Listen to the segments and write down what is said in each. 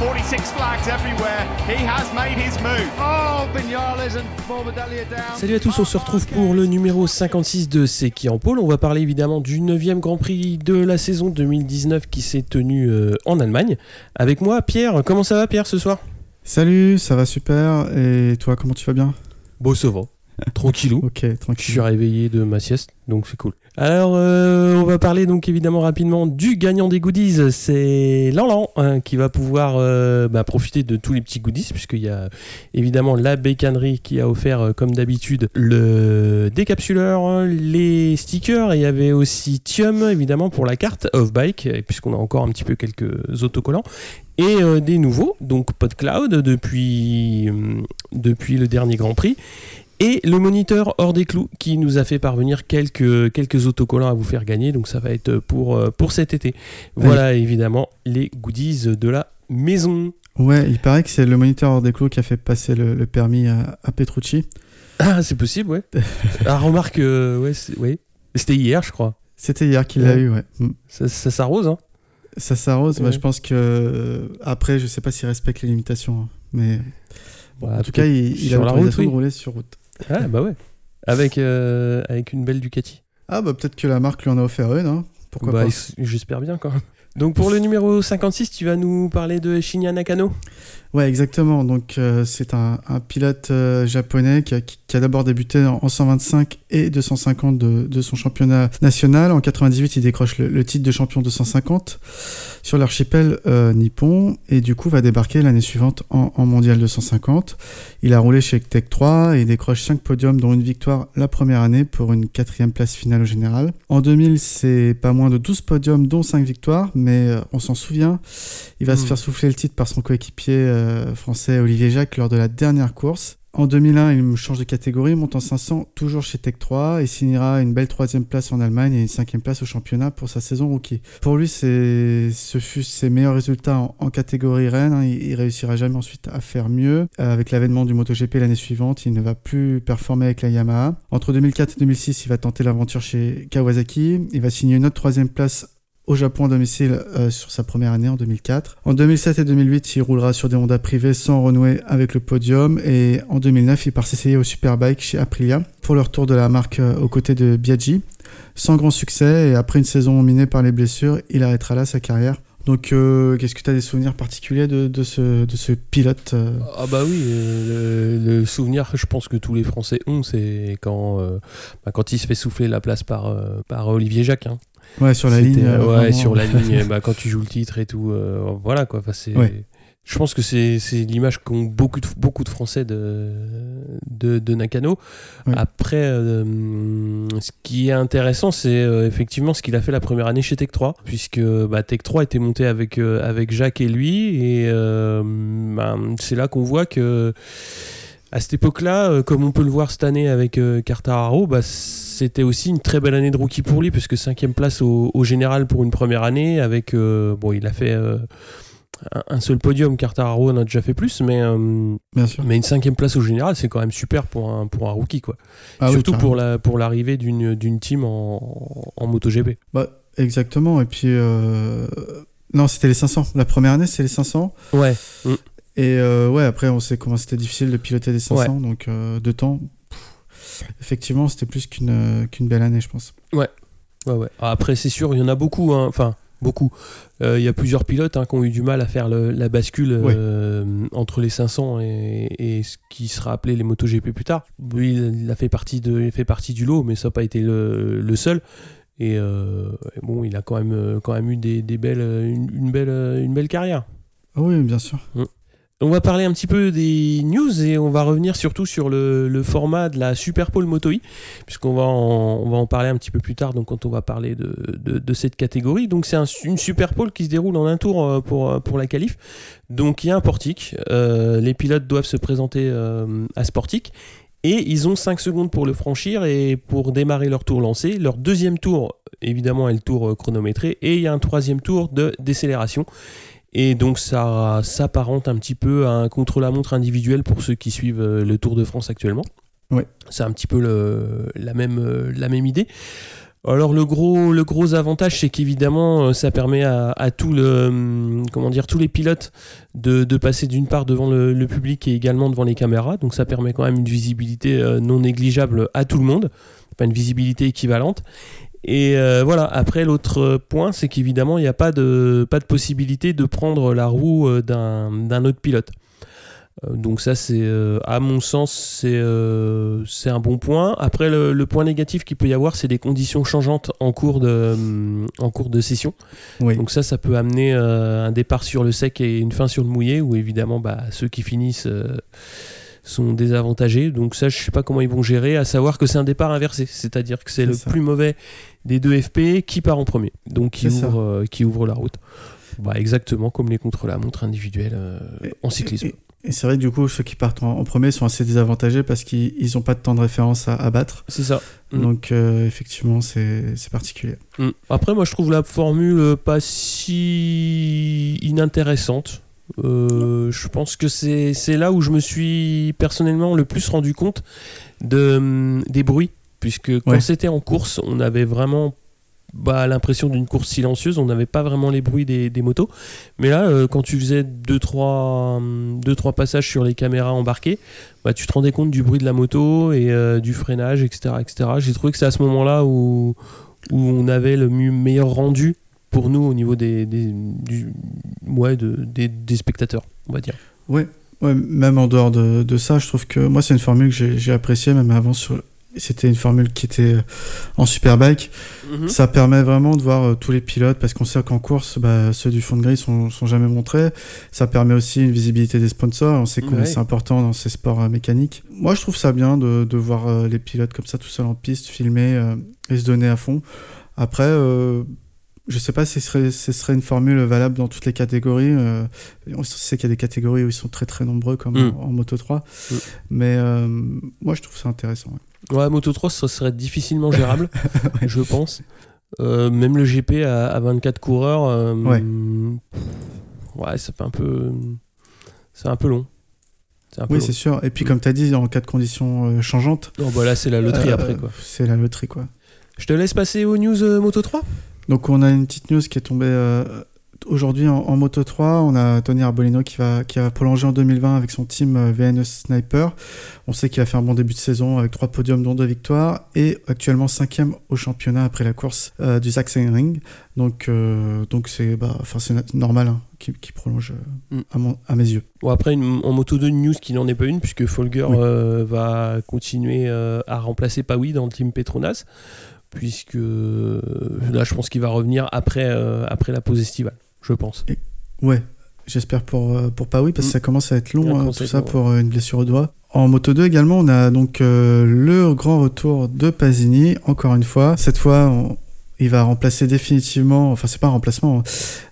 46 flags everywhere. He has made his move. Oh, Vignales and Morbidelli are down. Salut à tous, on se retrouve pour le numéro 56 de C'est qui en pôle. On va parler évidemment du 9e Grand Prix de la saison 2019 qui s'est tenu euh, en Allemagne. Avec moi, Pierre. Comment ça va, Pierre, ce soir? Salut, ça va super. Et toi, comment tu vas bien? Bon, ça va. Tranquillou. Ok, Je tranquille. suis réveillé de ma sieste, donc c'est cool. Alors, euh, on va parler donc évidemment rapidement du gagnant des goodies. C'est Lanlan hein, qui va pouvoir euh, bah, profiter de tous les petits goodies, puisqu'il y a évidemment la bécannerie qui a offert, euh, comme d'habitude, le décapsuleur, les stickers, il y avait aussi Thium, évidemment, pour la carte off-bike, puisqu'on a encore un petit peu quelques autocollants. Et des nouveaux, donc PodCloud depuis, depuis le dernier Grand Prix. Et le moniteur hors des clous qui nous a fait parvenir quelques, quelques autocollants à vous faire gagner. Donc ça va être pour, euh, pour cet été. Voilà évidemment les goodies de la maison. Ouais, il paraît que c'est le moniteur hors des clous qui a fait passer le, le permis à, à Petrucci. Ah c'est possible ouais. ah remarque, euh, ouais, ouais. C'était hier je crois. C'était hier qu'il l'a Ouais. eu, ouais. Mm. Ça, ça s'arrose hein. Ça s'arrose, bah, je pense que. euh, Après, je sais pas s'il respecte les limitations. hein, Mais. bon, Bah, en tout cas, il, il a la route, oui. de rouler sur route. Ah bah ouais. Avec, euh, avec une belle Ducati. Ah, bah peut-être que la marque lui en a offert une, hein. Pourquoi Bah, pas J'espère bien quand même. Donc pour le numéro 56, tu vas nous parler de Shinya Nakano? Ouais, exactement. Donc, euh, c'est un, un pilote euh, japonais qui a, qui- qui a d'abord débuté en, en 125 et 250 de, de son championnat national. En 98, il décroche le, le titre de champion 250 sur l'archipel euh, nippon et du coup va débarquer l'année suivante en, en mondial 250. Il a roulé chez Tech 3 et il décroche 5 podiums, dont une victoire la première année pour une quatrième place finale au général. En 2000, c'est pas moins de 12 podiums, dont 5 victoires, mais euh, on s'en souvient. Il va se Hmm. faire souffler le titre par son coéquipier euh, français Olivier Jacques lors de la dernière course. En 2001, il change de catégorie, monte en 500, toujours chez Tech 3, et signera une belle troisième place en Allemagne et une cinquième place au championnat pour sa saison rookie. Pour lui, ce fut ses meilleurs résultats en, catégorie Rennes. hein. Il, il réussira jamais ensuite à faire mieux. Euh, avec l'avènement du MotoGP l'année suivante, il ne va plus performer avec la Yamaha. Entre 2004 et 2006, il va tenter l'aventure chez Kawasaki. Il va signer une autre troisième place au Japon à domicile euh, sur sa première année en 2004. En 2007 et 2008, il roulera sur des Honda privés sans renouer avec le podium et en 2009, il part s'essayer au Superbike chez Aprilia pour le retour de la marque euh, aux côtés de Biaggi. Sans grand succès et après une saison minée par les blessures, il arrêtera là sa carrière. Donc, euh, qu'est-ce que tu as des souvenirs particuliers de, ce, pilote Ah bah oui, le, le souvenir je pense que tous les Français ont, c'est quand, bah, quand il se fait souffler la place par, par Olivier Jacques. Ouais, sur la ligne. euh, euh, ouais, vraiment. sur la ligne, bah, quand tu joues le titre et tout, euh, voilà quoi. Enfin, Ouais. Je pense que c'est, l'image qu'ont beaucoup de, beaucoup de Français de, de, de Nakano. Ouais. Après, euh, ce qui est intéressant, c'est effectivement ce qu'il a fait la première année chez Tech 3, puisque bah, Tech 3 était monté avec, avec Jacques et lui, et bah, c'est là qu'on voit que à cette époque-là, euh, comme on peut le voir cette année avec euh, bah, c'était aussi une très belle année de rookie pour lui, puisque cinquième place au, au général pour une première année. Avec euh, bon, il a fait euh, un, seul podium. Quartararo en a déjà fait plus, mais Bien sûr. mais une cinquième place au général, c'est quand même super pour un pour un rookie, quoi. Ah Surtout pour la pour l'arrivée d'une d'une team en, en MotoGP. Bah, exactement. Et puis, non, c'était les 500. La première année, c'est les 500. Ouais. Et euh, ouais, après, on sait comment c'était difficile de piloter des 500. Donc, euh, de temps, pff, effectivement, c'était plus qu'une euh, qu'une belle année, je pense. Ouais, ouais. Après, c'est sûr, il y en a beaucoup. hein. Enfin, beaucoup. Euh, Il y a plusieurs pilotes hein, qui ont eu du mal à faire le- la bascule entre les 500 et, et ce qui sera appelé les MotoGP plus tard. Lui, il a fait partie, de, il fait partie du lot, mais ça n'a pas été le, le seul. Et, et bon, il a quand même, quand même eu des, des belles, une, une belle, une belle carrière. Ah oui, bien sûr. On va parler un petit peu des news et on va revenir surtout sur le, format de la Super Pole Moto puisqu'on va, en- parler un petit peu plus tard quand on va parler de, cette catégorie. Donc c'est un- une Super Pole qui se déroule en un tour euh, pour, euh, pour la qualif. Donc il y a un portique, euh, les pilotes doivent se présenter à ce portique et ils ont 5 secondes pour le franchir et pour démarrer leur tour lancé. Leur deuxième tour, évidemment, est le tour chronométré et il y a un troisième tour de décélération. Et donc ça s'apparente un petit peu à un contre-la-montre individuel pour ceux qui suivent euh, le Tour de France actuellement. Ouais. C'est un petit peu le- la, même, euh, la même idée. Alors le gros, le gros avantage, c'est qu'évidemment, euh, ça permet à, à tout le, hum, comment dire, tous les pilotes de, de passer d'une part devant le, le public et également devant les caméras. Donc ça permet quand même une visibilité non négligeable à tout le monde, pas une visibilité équivalente. Et euh, voilà, après l'autre point, c'est qu'évidemment, il n'y a pas de, pas de possibilité de prendre la roue euh, d'un d'un autre pilote. Euh, Donc ça, c'est euh, à mon sens, c'est euh, c'est un bon point. Après, le, le point négatif qu'il peut y avoir, c'est des conditions changeantes en cours de, en cours de session. Oui. Donc ça, ça peut amener un départ sur le sec et une fin sur le mouillé, où évidemment, bah, ceux qui finissent sont désavantagés. Donc ça, je sais pas comment ils vont gérer, à savoir que c'est un départ inversé, c'est-à-dire que c'est le ça. plus mauvais des deux FP qui part en premier, donc qui ouvre, euh, qui ouvre la route. Bah, exactement comme les contre-la-montre individuels euh, en cyclisme. Et, et c'est vrai que du coup, ceux qui partent en, en premier sont assez désavantagés parce qu'ils n'ont pas de temps de référence à, à battre. C'est ça. Mm. Donc, euh, effectivement, c'est c'est particulier. Mm. Après, moi, je trouve la formule pas si inintéressante. Euh, je pense que c'est là où je me suis personnellement le plus rendu compte de, hum, des bruits. Puisque quand Ouais. c'était en course, on avait vraiment bah, l'impression d'une course silencieuse. On n'avait pas vraiment les bruits des, des motos. Mais là, euh, quand tu faisais 2-3 deux, trois passages sur les caméras embarquées, bah, tu te rendais compte du bruit de la moto et euh, du freinage, etc. etc. J'ai trouvé que c'est à ce moment-là où, où on avait le mieux- meilleur rendu pour nous au niveau des, des, du- ouais, de- des, des spectateurs, on va dire. Ouais, ouais, même en dehors de, de ça, je trouve que moi, c'est une formule que j'ai appréciée, même avant. sur- C'était une formule qui était euh, en superbike. Mhm. Ça permet vraiment de voir euh, tous les pilotes parce qu'on sait qu'en course, bah, ceux du fond de grille sont, sont jamais montrés. Ça permet aussi une visibilité des sponsors. On sait que Ouais. c'est important dans ces sports euh, mécaniques. Moi, je trouve ça bien de, de voir les pilotes comme ça tout seuls en piste, filmer et se donner à fond. Après, euh, je sais pas si ce serait, ce serait une formule valable dans toutes les catégories. euh, on sait qu'il y a des catégories où ils sont très très nombreux, comme Mm. en, en Moto 3. Mm. Mais euh, moi, je trouve ça intéressant. ouais. Ouais, Moto 3, ça serait difficilement gérable, je pense. Euh, même le GP à, à 24 coureurs, Ouais. ouais, ça fait un peu. C'est un peu long. Oui, c'est sûr. Et puis, comme tu as dit, en cas de conditions changeantes, Non, bah là, c'est la loterie après, quoi. C'est la loterie, quoi. Je te laisse passer aux news Moto 3 Donc on a une petite news qui est tombée euh, aujourd'hui en, en Moto 3. On a Tony Arbolino qui va, qui va prolonger en 2020 avec son team euh, VNE Sniper. On sait qu'il a fait un bon début de saison avec trois podiums dont deux victoires et actuellement cinquième au championnat après la course euh, du Sachsenring. Donc euh, donc c'est bah, normal hein, qu'il prolonge Mm. à, mon- à mes yeux. Bon, après, une- en Moto 2, une news qui n'en est pas une, puisque Folger Oui. va continuer à remplacer Pawi dans le team Petronas, puisque euh, là, je pense qu'il va revenir après, euh, après la pause estivale, je pense. Ouais, j'espère pour, euh, pour Paris parce que Mm. ça commence à être long, à tout ça pour une blessure au doigt. En Moto 2 également, on a donc euh, le grand retour de Pasini, encore une fois. Cette fois, on- il va remplacer définitivement, enfin c'est pas un remplacement,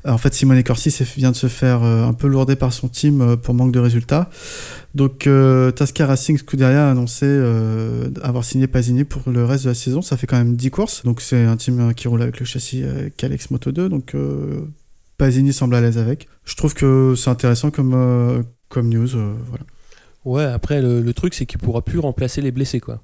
euh, en fait Simone Corsi vient de se faire euh, un peu lourder par son team euh, pour manque de résultats. Donc euh, Tasca Racing Scuderia a annoncé euh, avoir signé Pasini pour le reste de la saison. Ça fait quand même 10 courses, donc c'est un team qui roule avec le châssis Calex Moto 2, donc Pasini semble à l'aise avec. Je trouve que c'est intéressant comme, news. voilà. Ouais, après, le, le truc, c'est qu'il pourra plus remplacer les blessés, quoi.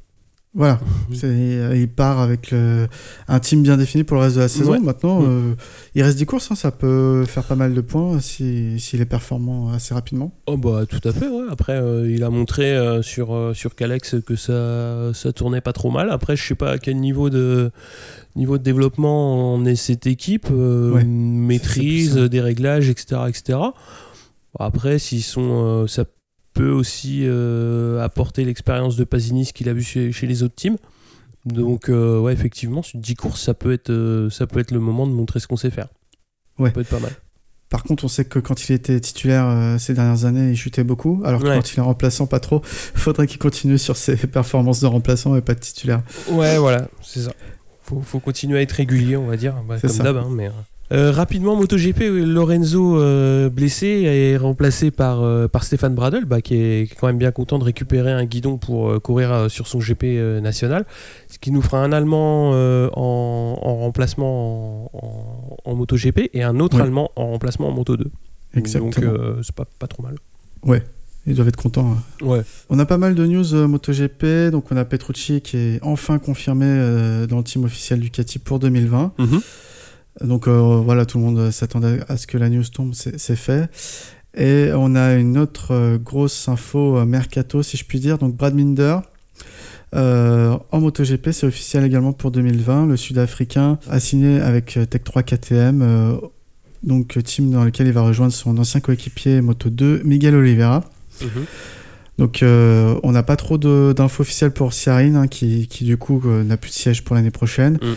Voilà, euh, il part avec le- un team bien défini pour le reste de la saison. Ouais. Maintenant, euh, il reste 10 courses, hein, ça peut faire pas mal de points si- s'il est performant assez rapidement. Oh bah tout à fait, ouais. Après, euh, il a montré euh, sur, euh, sur Calex que ça, ça tournait pas trop mal. Après, je sais pas à quel niveau de, niveau de développement en est cette équipe. euh, Ouais, maîtrise, des réglages, etc. etc. Après, s'ils sont... euh, ça peut aussi euh, apporter l'expérience de Pasini, ce qu'il a vu chez, chez les autres teams. Donc, euh, ouais, effectivement, sur 10 courses, ça peut, être, euh, ça peut être le moment de montrer ce qu'on sait faire. Ouais. Ça peut être pas mal. Par contre, on sait que quand il était titulaire euh, ces dernières années, il chutait beaucoup. Alors que Ouais. quand il est remplaçant, pas trop. Faudrait qu'il continue sur ses performances de remplaçant et pas de titulaire. Ouais, voilà, c'est ça. Faut, faut continuer à être régulier, on va dire, bah, comme d'hab. hein, mais, euh. Rapidement, MotoGP, Lorenzo euh, blessé est remplacé par, euh, par Stéphane Bradel, bah, qui, est, qui est quand même bien content de récupérer un guidon pour courir sur son GP national. Ce qui nous fera un Allemand en, en remplacement en, en- en MotoGP et un autre. Allemand en remplacement en Moto 2. Exactement. Donc c'est pas, pas trop mal. Ils doivent être contents. hein. Ouais. On a pas mal de news euh, MotoGP. Donc, on a Petrucci qui est enfin confirmé euh, dans le team officiel Ducati pour 2020. Donc euh, voilà, tout le monde s'attendait à ce que la news tombe, c'est fait. Et on a une autre euh, grosse info euh, mercato, si je puis dire. Donc Brad Binder, euh, en MotoGP, c'est officiel également pour 2020. Le Sud-Africain a signé avec Tech 3 KTM, euh, donc team dans lequel il va rejoindre son ancien coéquipier Moto 2, Miguel Oliveira. Donc euh, on n'a pas trop d'infos officielles pour Ciarin, hein, qui, qui, du coup n'a plus de siège pour l'année prochaine. Mm.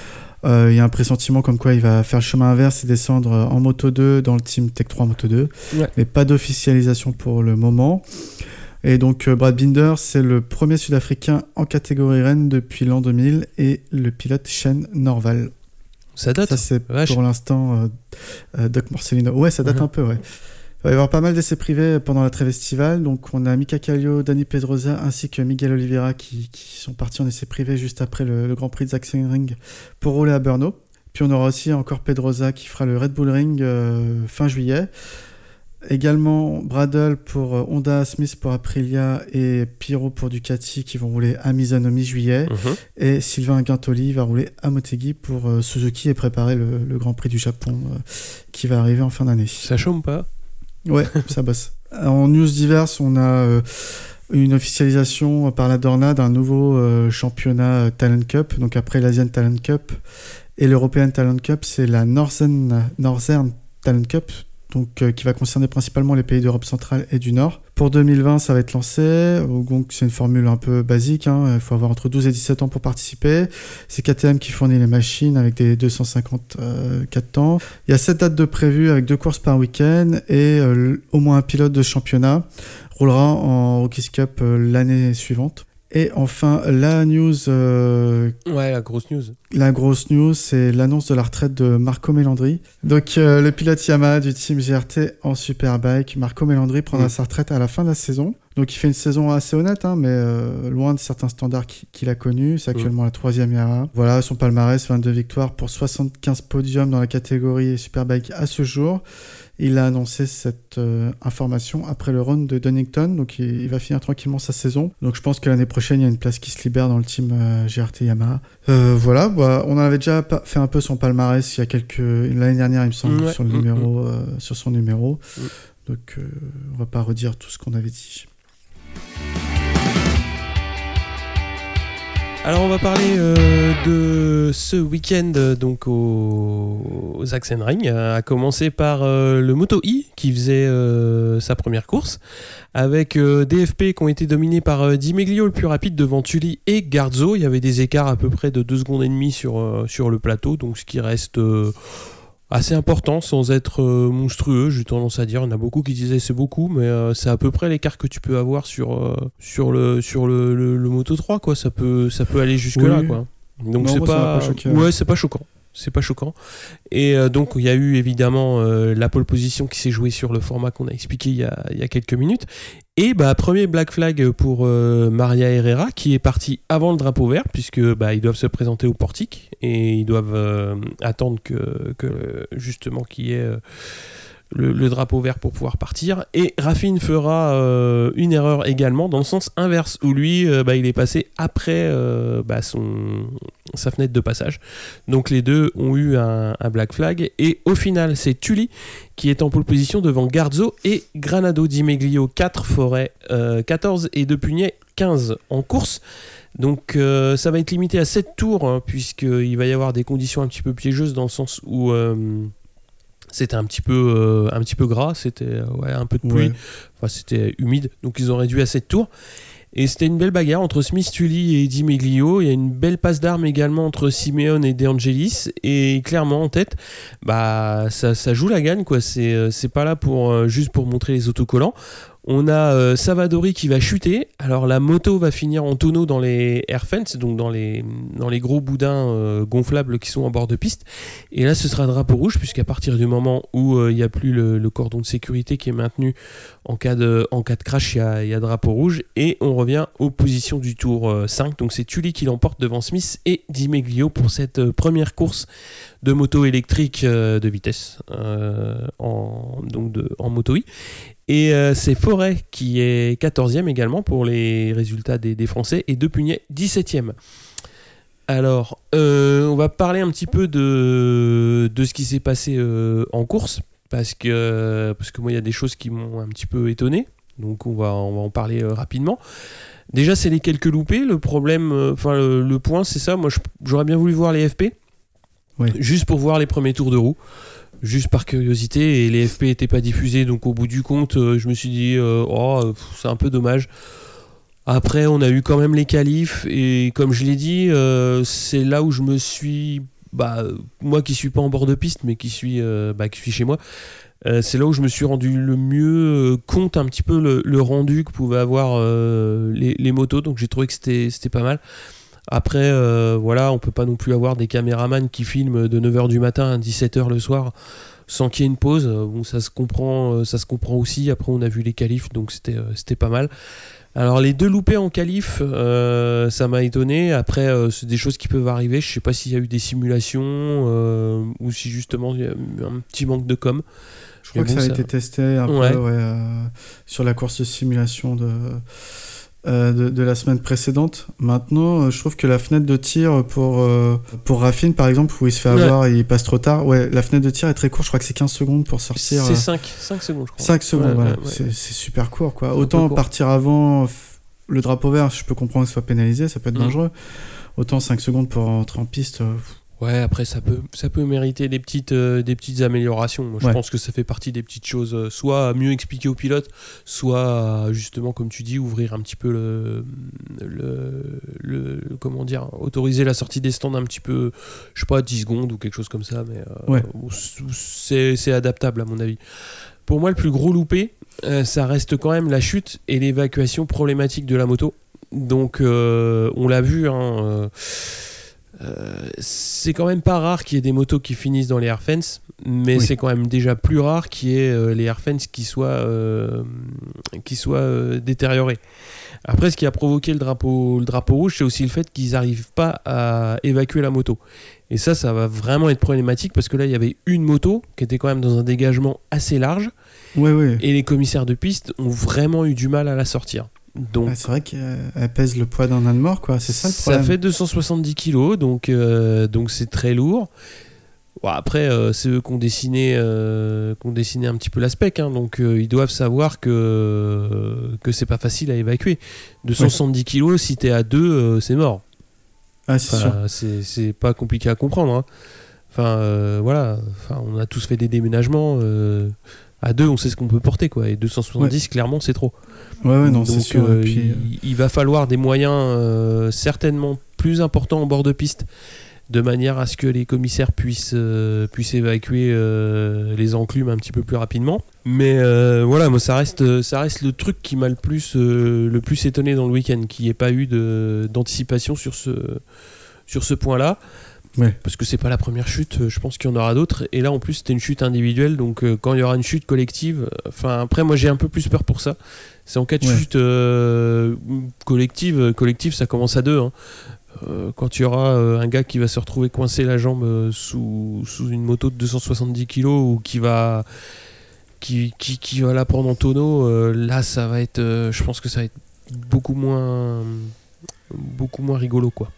Euh, Il y a un pressentiment comme quoi il va faire le chemin inverse et descendre euh, en Moto 2 dans le team Tech 3 Moto 2. Ouais. Mais pas d'officialisation pour le moment. Et donc euh, Brad Binder, c'est le premier Sud-Africain en catégorie Rennes depuis l'an 2000 et le pilote Shane Norval. Ça date. Ça c'est pour l'instant euh, euh, Doc Morcellino. Ouais, ça date un peu, ouais. Il va y avoir pas mal d'essais privés pendant la trêve estivale. Donc, on a Mika Kallio, Dani Pedrosa ainsi que Miguel Oliveira qui, qui sont partis en essai privé juste après le, le Grand Prix de Sachsenring pour rouler à Brno. Puis, on aura aussi encore Pedrosa qui fera le Red Bull Ring euh, fin juillet. Également Bradle pour euh, Honda, Smith pour Aprilia et Piro pour Ducati qui vont rouler à Misano mi-juillet. Mhm. Et Sylvain Guintoli va rouler à Motegi pour euh, Suzuki et préparer le, le Grand Prix du Japon qui va arriver en fin d'année. Ça chôme pas? Ouais, ça bosse. En news diverses, on a euh, une officialisation par la Dorna d'un nouveau euh, championnat Talent Cup. Donc après l'Asian Talent Cup et l'European Talent Cup, c'est la Northern, Northern Talent Cup. Donc, euh, qui va concerner principalement les pays d'Europe centrale et du Nord. Pour 2020, ça va être lancé. Euh, Donc, c'est une formule un peu basique. hein. Il faut avoir entre 12 et 17 ans pour participer. C'est KTM qui fournit les machines avec des 254 temps. Il y a 7 dates de prévues avec deux courses par week-end et euh, au moins un pilote de championnat roulera en Rookies Cup euh, l'année suivante. Et enfin, la news, euh, Ouais, la grosse news. la grosse news, c'est l'annonce de la retraite de Marco Melandri. Donc, euh, le pilote Yamaha du team GRT en Superbike, Marco Melandri prendra sa retraite à la fin de la saison. Donc, il fait une saison assez honnête, hein, mais euh, loin de certains standards qui- qu'il a connus. C'est actuellement la troisième Yamaha. Voilà, son palmarès, 22 victoires pour 75 podiums dans la catégorie Superbike à ce jour. Il a annoncé cette euh, information après le run de Donington, donc il, il va finir tranquillement sa saison. Donc je pense que l'année prochaine, il y a une place qui se libère dans le team euh, GRT Yamaha. Euh, voilà, bah, on avait déjà fait un peu son palmarès il y a quelques l'année dernière, il me semble, Ouais, sur le mm, numéro, euh, sur son numéro. Mm. Donc on va pas redire tout ce qu'on avait dit. Alors on va parler euh, de ce week-end euh, donc au, Sachsenring, euh, à commencer par le Moto I qui faisait sa première course, avec DFP qui ont été dominés par euh, Di Meglio le plus rapide devant Tully et Garzo. Il y avait des écarts à peu près de 2 secondes et demie sur, le plateau, donc ce qui reste assez important sans être euh, monstrueux, j'ai tendance à dire. Il y en a beaucoup qui disaient c'est beaucoup, mais euh, c'est à peu près l'écart que tu peux avoir sur, euh, sur, le, sur le, le- le Moto 3, quoi. Ça peut, ça peut aller jusque-là, Oui. quoi. Donc c'est pas, ouais, c'est pas choquant. C'est pas choquant. Et donc il y a eu évidemment euh, la pole position qui s'est jouée sur le format qu'on a expliqué il y a, il y a quelques minutes. Et bah premier black flag pour euh, Maria Herrera qui est parti avant le drapeau vert puisque bah, ils doivent se présenter au portique et ils doivent euh, attendre que, que justement qu'il y ait euh, le, drapeau vert pour pouvoir partir. Et Raffin fera euh, une erreur également dans le sens inverse où lui euh, bah, il est passé après euh, bah, sa fenêtre de passage. Donc les deux ont eu un, black flag et au final c'est Tully qui est en pole position devant Garzo et Granado Di Meglio 4 Forêt euh, 14 et De Pugnet 15 en course. Donc ça va être limité à 7 tours hein, puisqu'il va y avoir des conditions un petit peu piégeuses dans le sens où c'était un petit peu euh, un petit peu gras, c'était euh, ouais, un peu de pluie, Ouais. enfin c'était humide, donc ils ont réduit à 7 tours. Et c'était une belle bagarre entre Smith Tully et Di Meglio. Il y a une belle passe d'armes également entre Simeone et De Angelis. Et clairement, en tête, bah, ça, ça joue la gagne. quoi. C'est euh, c'est pas là pour, juste pour montrer les autocollants. On a euh, Savadori qui va chuter. Alors la moto va finir en tonneau dans les air fence, donc dans les, gros boudins euh, gonflables qui sont en bord de piste. Et là, ce sera drapeau rouge, puisqu'à partir du moment où euh, il n'y a plus le, cordon de sécurité qui est maintenu en cas de, en cas crash, il y a, drapeau rouge. Et on revient aux positions du tour euh, 5. Donc c'est Tully qui l'emporte devant Smith et Di Meglio pour cette première course de moto électrique de vitesse en, donc en moto I. Et euh, c'est Forêt qui est 14e également pour les résultats des, des Français et Depugnet 17e. Alors, euh, on va parler un petit peu de, de ce qui s'est passé euh, en course parce que, parce que moi, il y a des choses qui m'ont un petit peu étonné. Donc, on va, on va en parler rapidement. Déjà, c'est les quelques loupés. Le problème, enfin, le, le point, c'est ça. Moi, j'aurais bien voulu voir les FP. Juste pour voir les premiers tours de roue. Juste par curiosité. Et les FP n'étaient pas diffusés. Donc, au bout du compte, euh, je me suis dit, euh, oh, euh, c'est un peu dommage. Après, on a eu quand même les qualifs. Et comme je l'ai dit, c'est là où je me suis. Bah, moi qui suis pas en bord de piste, mais qui suis, bah, qui suis chez moi, c'est là où je me suis rendu le mieux compte un petit peu le, rendu que pouvaient avoir les, les motos. Donc j'ai trouvé que c'était pas mal. Après, euh, voilà, on peut pas non plus avoir des caméramans qui filment de 9h du matin à 17h le soir sans qu'il y ait une pause. Euh, Bon, ça se comprend, euh, ça se comprend aussi. Après, on a vu les qualifs, donc c'était euh, c'était pas mal. Alors les deux loupés en qualif, euh, ça m'a étonné. Après, euh, c'est des choses qui peuvent arriver. Je sais pas s'il y a eu des simulations euh, ou si justement il y a eu un petit manque de com. Je crois que ça a ça- été testé un Ouais. peu ouais, sur la course de simulation de, euh, de, de la semaine précédente. Maintenant, euh, je trouve que la fenêtre de tir pour, euh, pour Raffine, par exemple, où il se fait Ouais. avoir et il passe trop tard, ouais, la fenêtre de tir est très courte. Je crois que c'est 15 secondes pour sortir. C'est euh, 5, 5 secondes, je crois. 5 secondes, Ouais, voilà. ouais, ouais. C'est super court, quoi. Autant court. partir avant le drapeau vert, je peux comprendre que ce soit pénalisé, ça peut être Mhm. dangereux. Autant 5 secondes pour entrer en piste. Ouais, après ça peut, ça peut mériter des petites, euh, des petites améliorations. Moi, je Ouais. pense que ça fait partie des petites choses, euh, soit mieux expliquer aux pilotes, soit justement, comme tu dis, ouvrir un petit peu le, le, le- comment dire, autoriser la sortie des stands un petit peu, je sais pas, 10 secondes ou quelque chose comme ça, mais euh, Ouais. c'est, c'est adaptable à mon avis. Pour moi, le plus gros loupé, euh, ça reste quand même la chute et l'évacuation problématique de la moto. Donc, on l'a vu, hein, euh, c'est quand même pas rare qu'il y ait des motos qui finissent dans les air fence, mais Oui. c'est quand même déjà plus rare qu'il y ait euh, les air fence qui soient, euh, qui soient détériorés. Après, ce qui a provoqué le drapeau, le drapeau rouge, c'est aussi le fait qu'ils n'arrivent pas à évacuer la moto. Et ça, ça va vraiment être problématique parce que là, il y avait une moto qui était quand même dans un dégagement assez large Ouais, ouais. et les commissaires de piste ont vraiment eu du mal à la sortir. Donc, Ah, c'est vrai qu'elle pèse le poids d'un âne mort, quoi. C'est ça le ça problème. fait 270 kilos, donc euh, donc c'est très lourd. Bon, après, euh, c'est eux qui ont dessiné, euh, qui ont dessiné un petit peu l'aspect, hein, donc ils doivent savoir que que c'est pas facile à évacuer. 270 kilos, si t'es à 2, c'est mort. Ah, c'est sûr. Enfin, c'est c'est pas compliqué à comprendre. hein. Enfin, voilà. Enfin, on a tous fait des déménagements. à 2, on sait ce qu'on peut porter, quoi. Et 270, clairement, c'est trop. Ouais, ouais, non, c'est sûr. euh, puis, il, il va falloir des moyens euh, certainement plus importants en bord de piste, de manière à ce que les commissaires puissent, euh, puissent évacuer les enclumes un petit peu plus rapidement. Mais voilà, moi, ça reste, ça reste le truc qui m'a le plus, le plus étonné dans le week-end, qu'il n'y ait pas eu d'anticipation sur ce, sur ce point-là. Ouais. Parce que c'est pas la première chute, euh, je pense qu'il y en aura d'autres. Et là, en plus, c'était une chute individuelle, donc euh, quand il y aura une chute collective, euh, enfin, après, moi, j'ai un peu plus peur pour ça. C'est en cas de Ouais. chute euh, collective, collective, ça commence à deux. hein. Euh, quand il y aura un gars qui va se retrouver coincé la jambe sous, sous une moto de 270 kg ou qui va qui, qui, qui va la prendre en tonneau, là ça va être, je pense que ça va être beaucoup moins beaucoup moins rigolo quoi.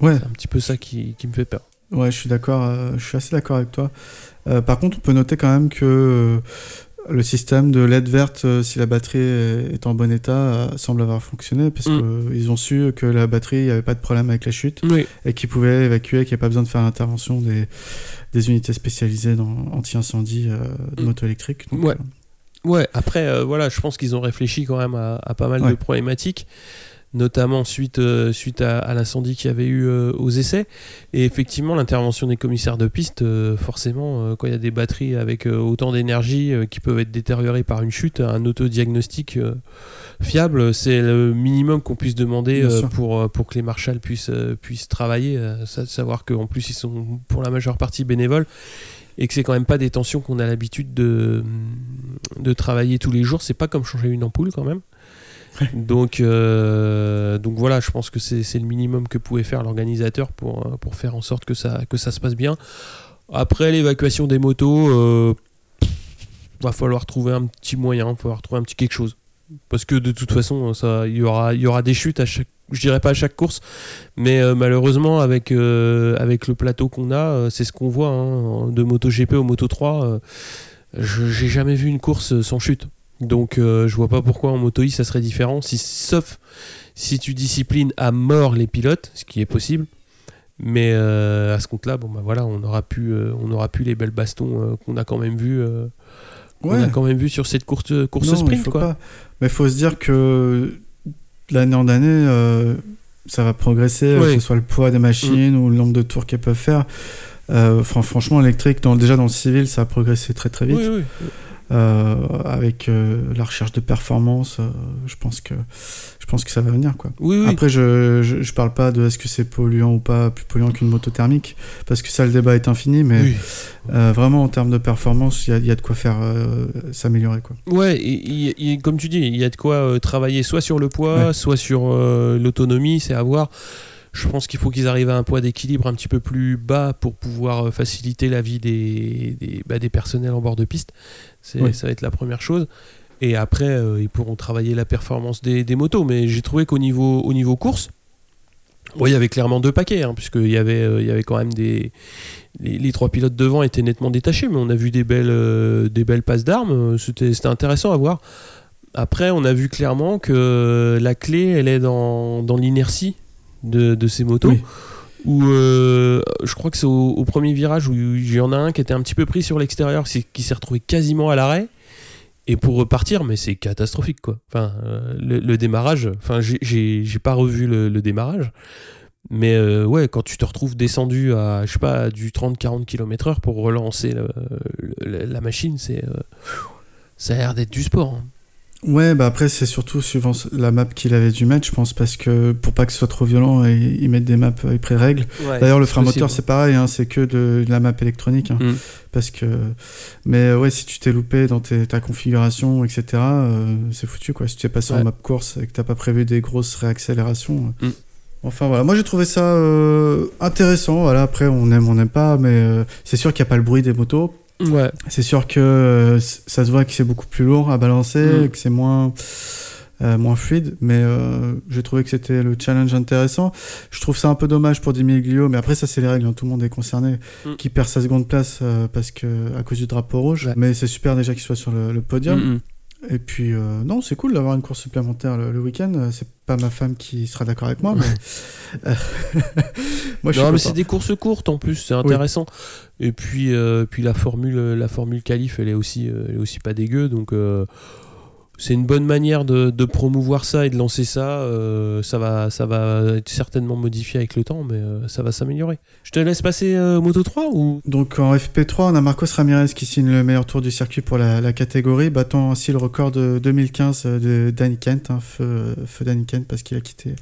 Ouais, C'est un petit peu ça qui, qui me fait peur. ouais, je suis d'accord. euh, je suis assez d'accord avec toi. Euh, par contre, on peut noter quand même que euh, le système de LED verte, si la batterie est est en bon état, semble avoir fonctionné parce Mm. qu'ils ont su que la batterie, il n'y avait pas de problème avec la chute Oui, et qu'ils pouvaient évacuer, qu'il n'y a pas besoin de faire l'intervention des, des unités spécialisées dans anti-incendie de Mm. moto électrique. Donc, Ouais. Ouais, après, voilà, je pense qu'ils ont réfléchi quand même à, à pas mal de problématiques, notamment suite, euh, suite à, à l'incendie qu'il y avait eu euh, aux essais. Et effectivement, l'intervention des commissaires de piste, euh, forcément, quand il y a des batteries avec autant d'énergie qui peuvent être détériorées par une chute, un autodiagnostic fiable, c'est le minimum qu'on puisse demander pour, pour que les marshals puissent, puissent travailler. sa- savoir qu'en plus, ils sont pour la majeure partie bénévoles et que c'est quand même pas des tensions qu'on a l'habitude de, de travailler tous les jours. C'est pas comme changer une ampoule quand même. Donc, euh, donc voilà, je pense que c'est le minimum que pouvait faire l'organisateur pour, euh, faire en sorte que ça, se passe bien. Après l'évacuation des motos, euh, va falloir trouver un petit moyen, va falloir trouver un petit quelque chose. Parce que de toute façon, il y aura, il des chutes à chaque, je dirais pas à chaque course, mais euh, malheureusement avec, le plateau qu'on a, c'est ce qu'on voit hein, de MotoGP au Moto 3. euh, je j'ai jamais vu une course sans chute. Donc euh, je vois pas pourquoi en Moto I ça serait différent, si, sauf si tu disciplines à mort les pilotes, ce qui est possible. Mais euh, à ce compte-là, bon bah voilà, on aura pu, euh, on aura pu les belles bastons qu'on a quand même vu, qu'on a quand même vu sur cette course course Non, sprint faut quoi. pas. Mais il faut se dire que l'année en année, ça va progresser, Oui. que ce soit le poids des machines ou le nombre de tours qu'elles peuvent faire. Enfin, franchement, électrique, dans, déjà dans le civil, ça a progressé très très vite. Oui, oui. Euh, avec euh, la recherche de performance, euh, je pense que je pense que ça va venir quoi. Oui, oui. Après, je, je, je parle pas de est-ce que c'est polluant ou pas plus polluant qu'une moto thermique, parce que ça, le débat est infini, mais Oui. vraiment en termes de performance, il y a, il y a de quoi faire s'améliorer quoi. Ouais, et, et- et comme tu dis, il y a de quoi travailler soit sur le poids, Ouais. soit sur l'autonomie, c'est à voir. Je pense qu'il faut qu'ils arrivent à un poids d'équilibre un petit peu plus bas pour pouvoir euh, faciliter la vie des, des, bah, des personnels en bord de piste. C'est, Oui. Ça va être la première chose. Et après, euh, ils pourront travailler la performance des, des motos. Mais j'ai trouvé qu'au niveau, au niveau course, bon, il y avait clairement deux paquets, hein, puisqu'il y avait, euh, il y avait quand même des. Les, les trois pilotes devant étaient nettement détachés, mais on a vu des belles, euh, des belles passes d'armes. C'était, c'était intéressant à voir. Après, on a vu clairement que la clé, elle est dans, dans l'inertie de, de ces motos. Oui. Où euh, je crois que c'est au, au premier virage où il y en a un qui était un petit peu pris sur l'extérieur, qui s'est retrouvé quasiment à l'arrêt. Et pour repartir, mais c'est catastrophique quoi. Enfin, euh, le, le démarrage, enfin, j'ai- pas revu le, le démarrage. Mais euh, ouais, quand tu te retrouves descendu à, je sais pas, du 30-40 km/h pour relancer le- la machine, c'est. ça a l'air d'être du sport. hein. Ouais, bah après, c'est surtout suivant la map qu'il avait dû mettre, je pense, parce que pour pas que ce soit trop violent, ils ils mettent des maps euh, pré-règles. D'ailleurs, le frein moteur, c'est pareil, hein, c'est que de, de la map électronique. hein, Mm. Parce que. Mais euh, ouais, si tu t'es loupé dans tes- ta configuration, etc., euh, c'est foutu, quoi. Si tu es passé Ouais. en map course et que t'as pas prévu des grosses réaccélérations. Mm. Enfin voilà, moi j'ai trouvé ça euh, intéressant. Voilà, après on aime, on n'aime pas, mais euh, c'est sûr qu'il n'y a pas le bruit des motos. Ouais. C'est sûr que euh, ça se voit que c'est beaucoup plus lourd à balancer, Mm. que c'est moins, euh, moins fluide, mais euh, j'ai trouvé que c'était le challenge intéressant. Je trouve ça un peu dommage pour Dimi Glio, mais après ça c'est les règles, hein, tout le monde est concerné, Mm. qui perd sa seconde place euh, parce que à cause du drapeau rouge. Ouais. Mais c'est super déjà qu'il soit sur le, le podium. Mm. Et puis euh, non, c'est cool d'avoir une course supplémentaire le, le week-end. C'est pas ma femme qui sera d'accord avec moi, mais euh, moi je non, mais suis c'est des courses courtes en plus, c'est intéressant. Et puis, euh, puis la formule, la formule qualif, elle est aussi, elle est aussi pas dégueu, donc c'est une bonne manière de, promouvoir ça et de lancer ça. euh, ça va, ça va être certainement modifié avec le temps, mais euh, ça va s'améliorer. Je te laisse passer euh, Moto 3 ou? Donc en FP3, on a Marcos Ramirez qui signe le meilleur tour du circuit pour la, catégorie, battant ainsi le record de 2015 de Danny Kent, hein, feu, Danny Kent parce qu'il a quitté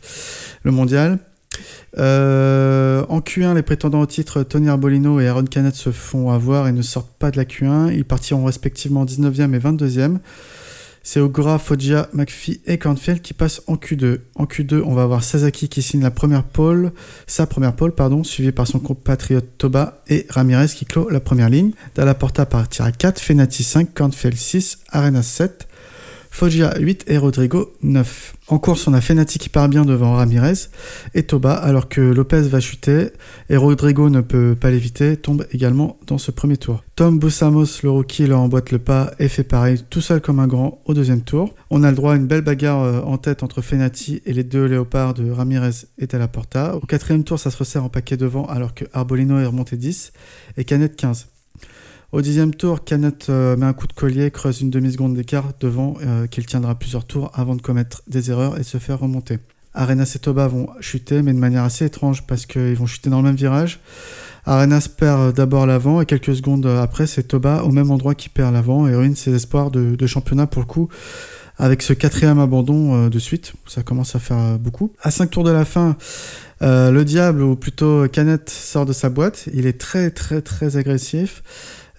le mondial. En Q1, les prétendants au titre Tony Arbolino et Aaron Canet se font avoir et ne sortent pas de la Q1. Ils partiront respectivement 19e et 22e. C'est Ogura, Foggia, McPhee et Kornfeld qui passent en Q2. En Q2, on va avoir Sasaki qui signe la première pole, sa première pole, pardon, suivi par son compatriote Toba et Ramirez qui clôt la première ligne. Dalla Porta partira 4, Fenati 5, Kornfeld 6, Arena 7, Foggia 8 et Rodrigo 9. En course, on a Fenati qui part bien devant Ramirez et Toba, alors que Lopez va chuter et Rodrigo ne peut pas l'éviter, tombe également dans ce premier tour. Tom Boussamos, le rookie, leur emboîte le pas et fait pareil tout seul comme un grand au deuxième tour. On a le droit à une belle bagarre euh, en tête entre Fenati et les deux léopards de Ramirez et Della Porta. Au quatrième tour, ça se resserre en paquet devant alors que Arbolino est remonté 10 et Canet 15. Au dixième tour, Canet euh, met un coup de collier, creuse une demi-seconde d'écart devant, euh, qu'il tiendra plusieurs tours avant de commettre des erreurs et se faire remonter. Arenas et Toba vont chuter, mais de manière assez étrange parce qu'ils vont chuter dans le même virage. Arenas perd d'abord l'avant et quelques secondes après, c'est Toba au même endroit qui perd l'avant et ruine ses espoirs de, championnat pour le coup avec ce quatrième abandon euh, de suite. Ça commence à faire euh, beaucoup. À 5 tours de la fin, euh, le diable, ou plutôt Canet, sort de sa boîte. Il est très très très agressif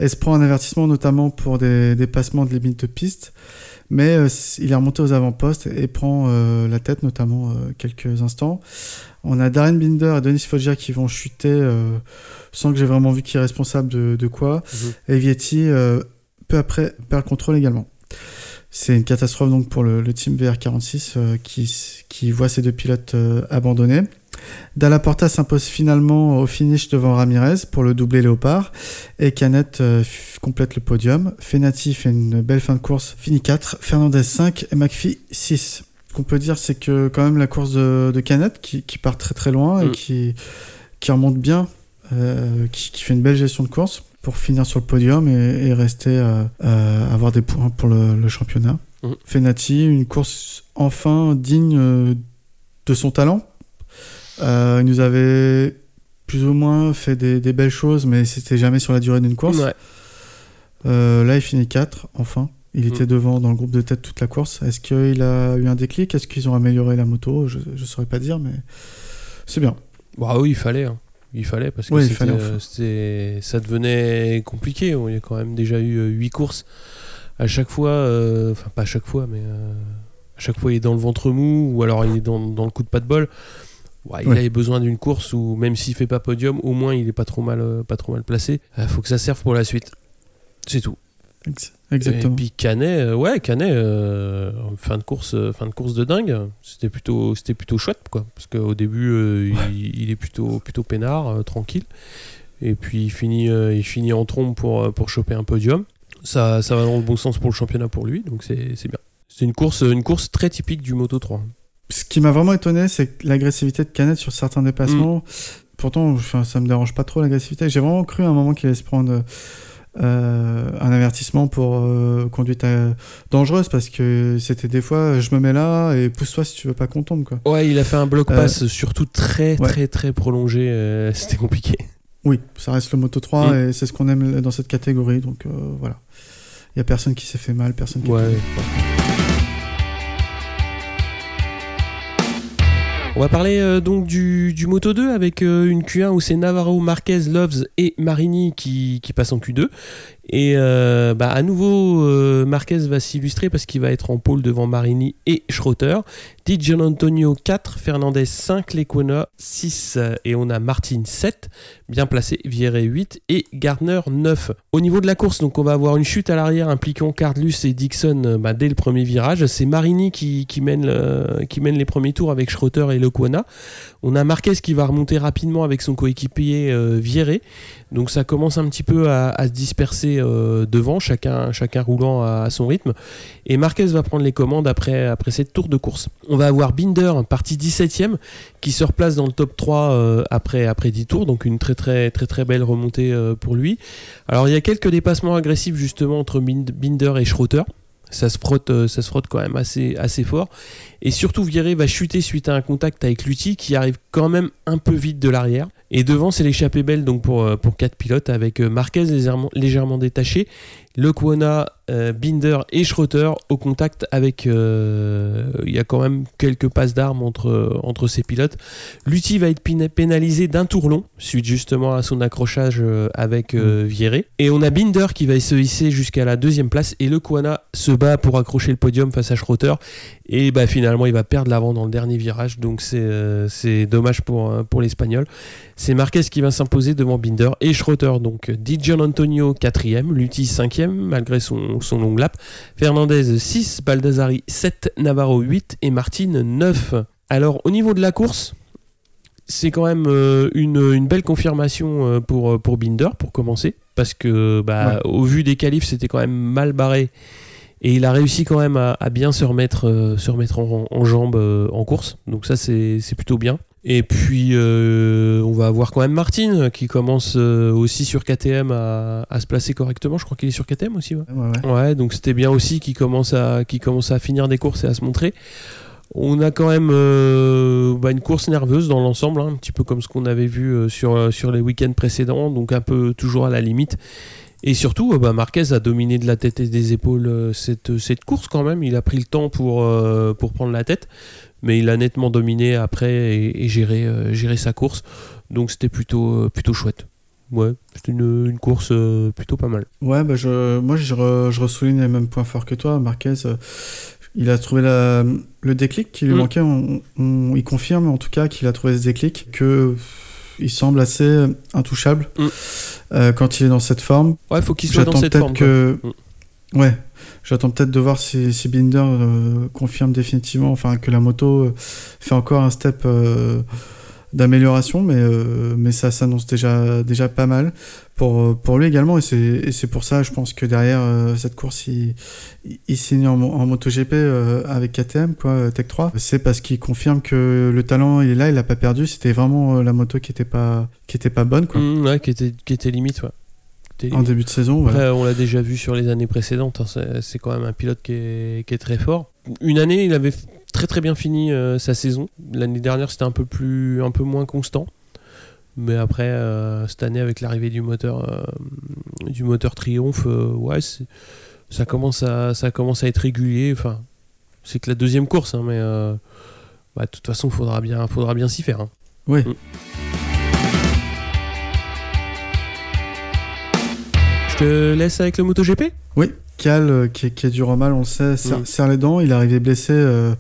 et se prend un avertissement notamment pour des dépassements de limite de piste. Mais euh, il est remonté aux avant-postes et prend euh, la tête notamment euh, quelques instants. On a Darren Binder et Denis Foggia qui vont chuter sans que j'ai vraiment vu qui est responsable de, de quoi. Et Vietti, peu après, perd le contrôle également. C'est une catastrophe donc pour le, le team VR46 euh, qui, qui voit ses deux pilotes abandonnés. Dalla Porta s'impose finalement au finish devant Ramirez pour le doubler Léopard et Canet euh, complète le podium. Fenati fait une belle fin de course, finit 4, Fernandez 5 et McPhee 6. Ce qu'on peut dire c'est que quand même la course de, de Canet qui, qui part très très loin et Mm. qui, qui remonte bien, euh, qui, qui fait une belle gestion de course pour finir sur le podium et, et rester euh, euh, avoir des points pour le, le championnat. Mhm. Fenati, une course enfin digne euh, de son talent. Euh, il nous avait plus ou moins fait des, des belles choses, mais c'était jamais sur la durée d'une course. Ouais. Euh, là, il finit 4, enfin. Il était Mhm. devant dans le groupe de tête toute la course. Est-ce qu'il a eu un déclic? Est-ce qu'ils ont amélioré la moto? Je ne saurais pas dire, mais c'est bien. Bah oui, il fallait. hein. Il fallait parce que Oui, fallait, euh, enfin. ça devenait compliqué. Il y a quand même déjà eu 8 courses. À chaque fois, euh, enfin pas à chaque fois, mais euh, à chaque fois il est dans le ventre mou ou alors il est dans, dans le coup de pas de bol. Ouais, il Ouais. avait besoin d'une course où même s'il fait pas podium, au moins il est pas trop mal, euh, pas trop mal placé. Il faut que ça serve pour la suite. C'est tout. Exactement. Et puis Canet, euh, ouais, Canet, euh, fin de course, euh, fin de course de dingue. C'était plutôt, c'était plutôt chouette, quoi. Parce qu'au début, euh, il, il est plutôt, plutôt peinard, euh, tranquille. Et puis il finit, euh, il finit en trombe pour, euh, pour choper un podium. Ça, ça va dans le bon sens pour le championnat pour lui, donc c'est c'est bien. C'est une course, une course très typique du Moto 3. Ce qui m'a vraiment étonné, c'est l'agressivité de Canet sur certains dépassements. Pourtant, enfin, ça me dérange pas trop l'agressivité. J'ai vraiment cru à un moment qu'il allait se prendre euh, un avertissement pour euh, conduite euh, dangereuse parce que c'était des fois, je me mets là et pousse-toi si tu veux pas qu'on tombe. Quoi. Ouais, il a fait un bloc Euh, pass surtout très, ouais. très, très prolongé. C'était compliqué. Oui, ça reste le Moto 3 Mm. et c'est ce qu'on aime dans cette catégorie. Donc voilà. Il y a personne qui s'est fait mal, personne qui. est Ouais. On va parler euh, donc du, du Moto 2 avec euh, une Q1 où c'est Navarro, Marquez, Loves et Marini qui, qui passent en Q2. Et euh, bah, à nouveau, euh, Marquez va s'illustrer parce qu'il va être en pôle devant Marini et Schroeter. Di Antonio 4, Fernandez 5, Lecuona 6 euh, et on a Martin 7, bien placé, Vierre 8 et Gardner 9. Au niveau de la course, donc on va avoir une chute à l'arrière impliquant Cardlus et Dixon bah, dès le premier virage. C'est Marini qui, mène les premiers tours avec Schroeter et Lecuona. On a Marquez qui va remonter rapidement avec son coéquipier euh, Vieré. Donc ça commence un petit peu à se disperser euh, devant, chacun, chacun roulant à, son rythme. Et Marquez va prendre les commandes après, après cette tour de course. On va avoir Binder, parti 17ème, qui se replace dans le top 3 euh, après, après 10 tours. Donc une très très très très belle remontée euh, pour lui. Alors il y a quelques dépassements agressifs justement entre Bind- Binder et Schroeter. Ça se frotte, ça se frotte quand même assez, assez fort. Et surtout, Vieré va chuter suite à un contact avec Lutti qui arrive quand même un peu vite de l'arrière. Et devant, c'est l'échappée belle donc pour, euh, pour 4 pilotes avec euh, Marquez légèrement, légèrement détaché, Lecuona, euh, Binder et Schroeter au contact avec. euh, Il y a quand même quelques passes d'armes entre, entre ces pilotes. Lutti va être pénalisé d'un tour long suite justement à son accrochage avec euh, Vieré. Et on a Binder qui va se hisser jusqu'à la deuxième place et Lecuona se bat pour accrocher le podium face à Schroeter. Et bah, finalement, il va perdre l'avant dans le dernier virage, donc c'est euh, dommage pour, euh, pour l'Espagnol. C'est Marquez qui va s'imposer devant Binder et Schroeter. Donc Di Antonio 4ème, Lutti 5ème malgré son, son long lap, Fernandez 6, Baldassari 7, Navarro 8 et Martin 9. Alors au niveau de la course, c'est quand même euh, une, une belle confirmation pour, pour Binder pour commencer, parce que bah, au vu des qualifs, c'était quand même mal barré. Et il a réussi quand même à, bien se remettre, se remettre en, en jambes en course. Donc ça, c'est plutôt bien. Et puis, euh, on va avoir quand même Martin qui commence euh, aussi sur KTM à, se placer correctement. Je crois qu'il est sur KTM aussi. Ouais, ouais, donc c'était bien aussi qu'il commence, à, commence à finir des courses et à se montrer. On a quand même euh, bah, une course nerveuse dans l'ensemble, hein, un petit peu comme ce qu'on avait vu sur, sur les week-ends précédents, donc un peu toujours à la limite. Et surtout, bah, Marquez a dominé de la tête et des épaules cette, cette course quand même. Il a pris le temps pour, pour prendre la tête mais il a nettement dominé après et, géré, euh, géré, sa course. Donc c'était plutôt, euh, plutôt chouette. Ouais, c'était une, une, course euh, plutôt pas mal. Ouais, bah je, moi je, je ressouligne les mêmes points forts que toi. Marquez, il a trouvé la, le déclic qui lui mm. manquait. On, il confirme en tout cas qu'il a trouvé ce déclic, que il semble assez intouchable mm. quand il est dans cette forme. Ouais, faut qu'il soit dans cette forme. Que... Mm. Ouais, J'attends peut-être de voir si, si Binder euh, confirme définitivement, enfin que la moto euh, fait encore un step euh, d'amélioration, mais, mais ça s'annonce déjà, déjà pas mal pour, pour lui également. Et c'est pour ça, je pense que derrière cette course, il, il signe en, en MotoGP avec KTM, quoi, Tech 3. C'est parce qu'il confirme que le talent il est là, il l'a pas perdu. C'était vraiment la moto qui était pas, qui était pas bonne, quoi. Mmh, ouais, qui était, qui était limite, ouais. En début de saison, on l'a déjà vu sur les années précédentes. Hein, c'est quand même un pilote qui est, très fort. Une année, il avait très très bien fini euh, sa saison. L'année dernière, c'était un peu plus, un peu moins constant. Mais après, euh, cette année, avec l'arrivée du moteur, euh, du moteur Triomphe, ouais, ça commence à, ça commence à être régulier. Enfin, c'est que la deuxième course, hein, mais bah, de toute façon, il faudra bien, faudra bien s'y faire. Hein. Oui. Mm. Je te laisse avec le MotoGP? Oui, Cal, euh, qui, qui, est dur au mal, on le sait, serre, les dents. Il est arrivé blessé. Euh,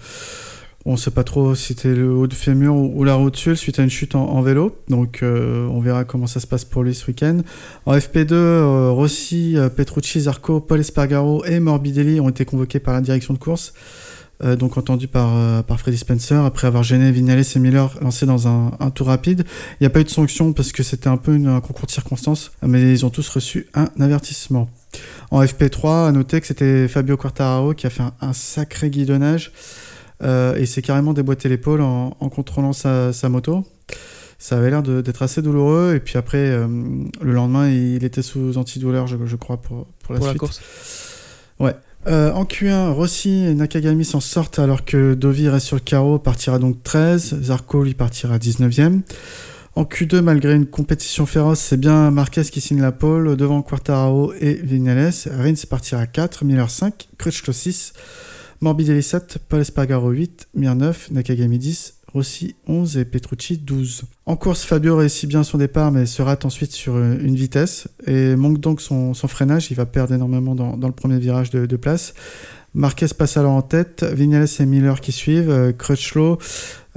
on ne sait pas trop si c'était le haut de fémur ou, la rotule suite à une chute en, vélo. Donc euh, on verra comment ça se passe pour lui ce week-end. En FP2, Rossi, Petrucci, Zarco, Paul Espargaro et Morbidelli ont été convoqués par la direction de course. Euh, donc entendu par, euh, par Freddy Spencer, après avoir gêné Vignales et Miller lancés dans un, un tour rapide. Il n'y a pas eu de sanction parce que c'était un peu un concours de circonstances, mais ils ont tous reçu un avertissement. En FP3, à noter que c'était Fabio Quartararo qui a fait un, sacré guidonnage euh, et s'est carrément déboîté l'épaule en, contrôlant sa, moto. Ça avait l'air d'être assez douloureux et puis après, le lendemain, il était sous antidouleur, je, je crois, pour, pour la pour suite. La course. Ouais. Euh, en Q1, Rossi et Nakagami s'en sortent alors que Dovi reste sur le carreau, partira donc 13, Zarco lui partira 19e. En Q2, malgré une compétition féroce, c'est bien Marquez qui signe la pole devant Quartararo et Vignales. Rins partira 4, Miller 5, Crutchlow 6, Morbidelli 7, Paul Espargaro 8, Mir 9, Nakagami 10, Rossi 11 et Petrucci 12. En course, Fabio réussit bien son départ mais se rate ensuite sur une vitesse et manque donc son, freinage. Il va perdre énormément dans, le premier virage de, place. Marquez passe alors en tête, Vignales et Miller qui suivent, euh, Crutchlow,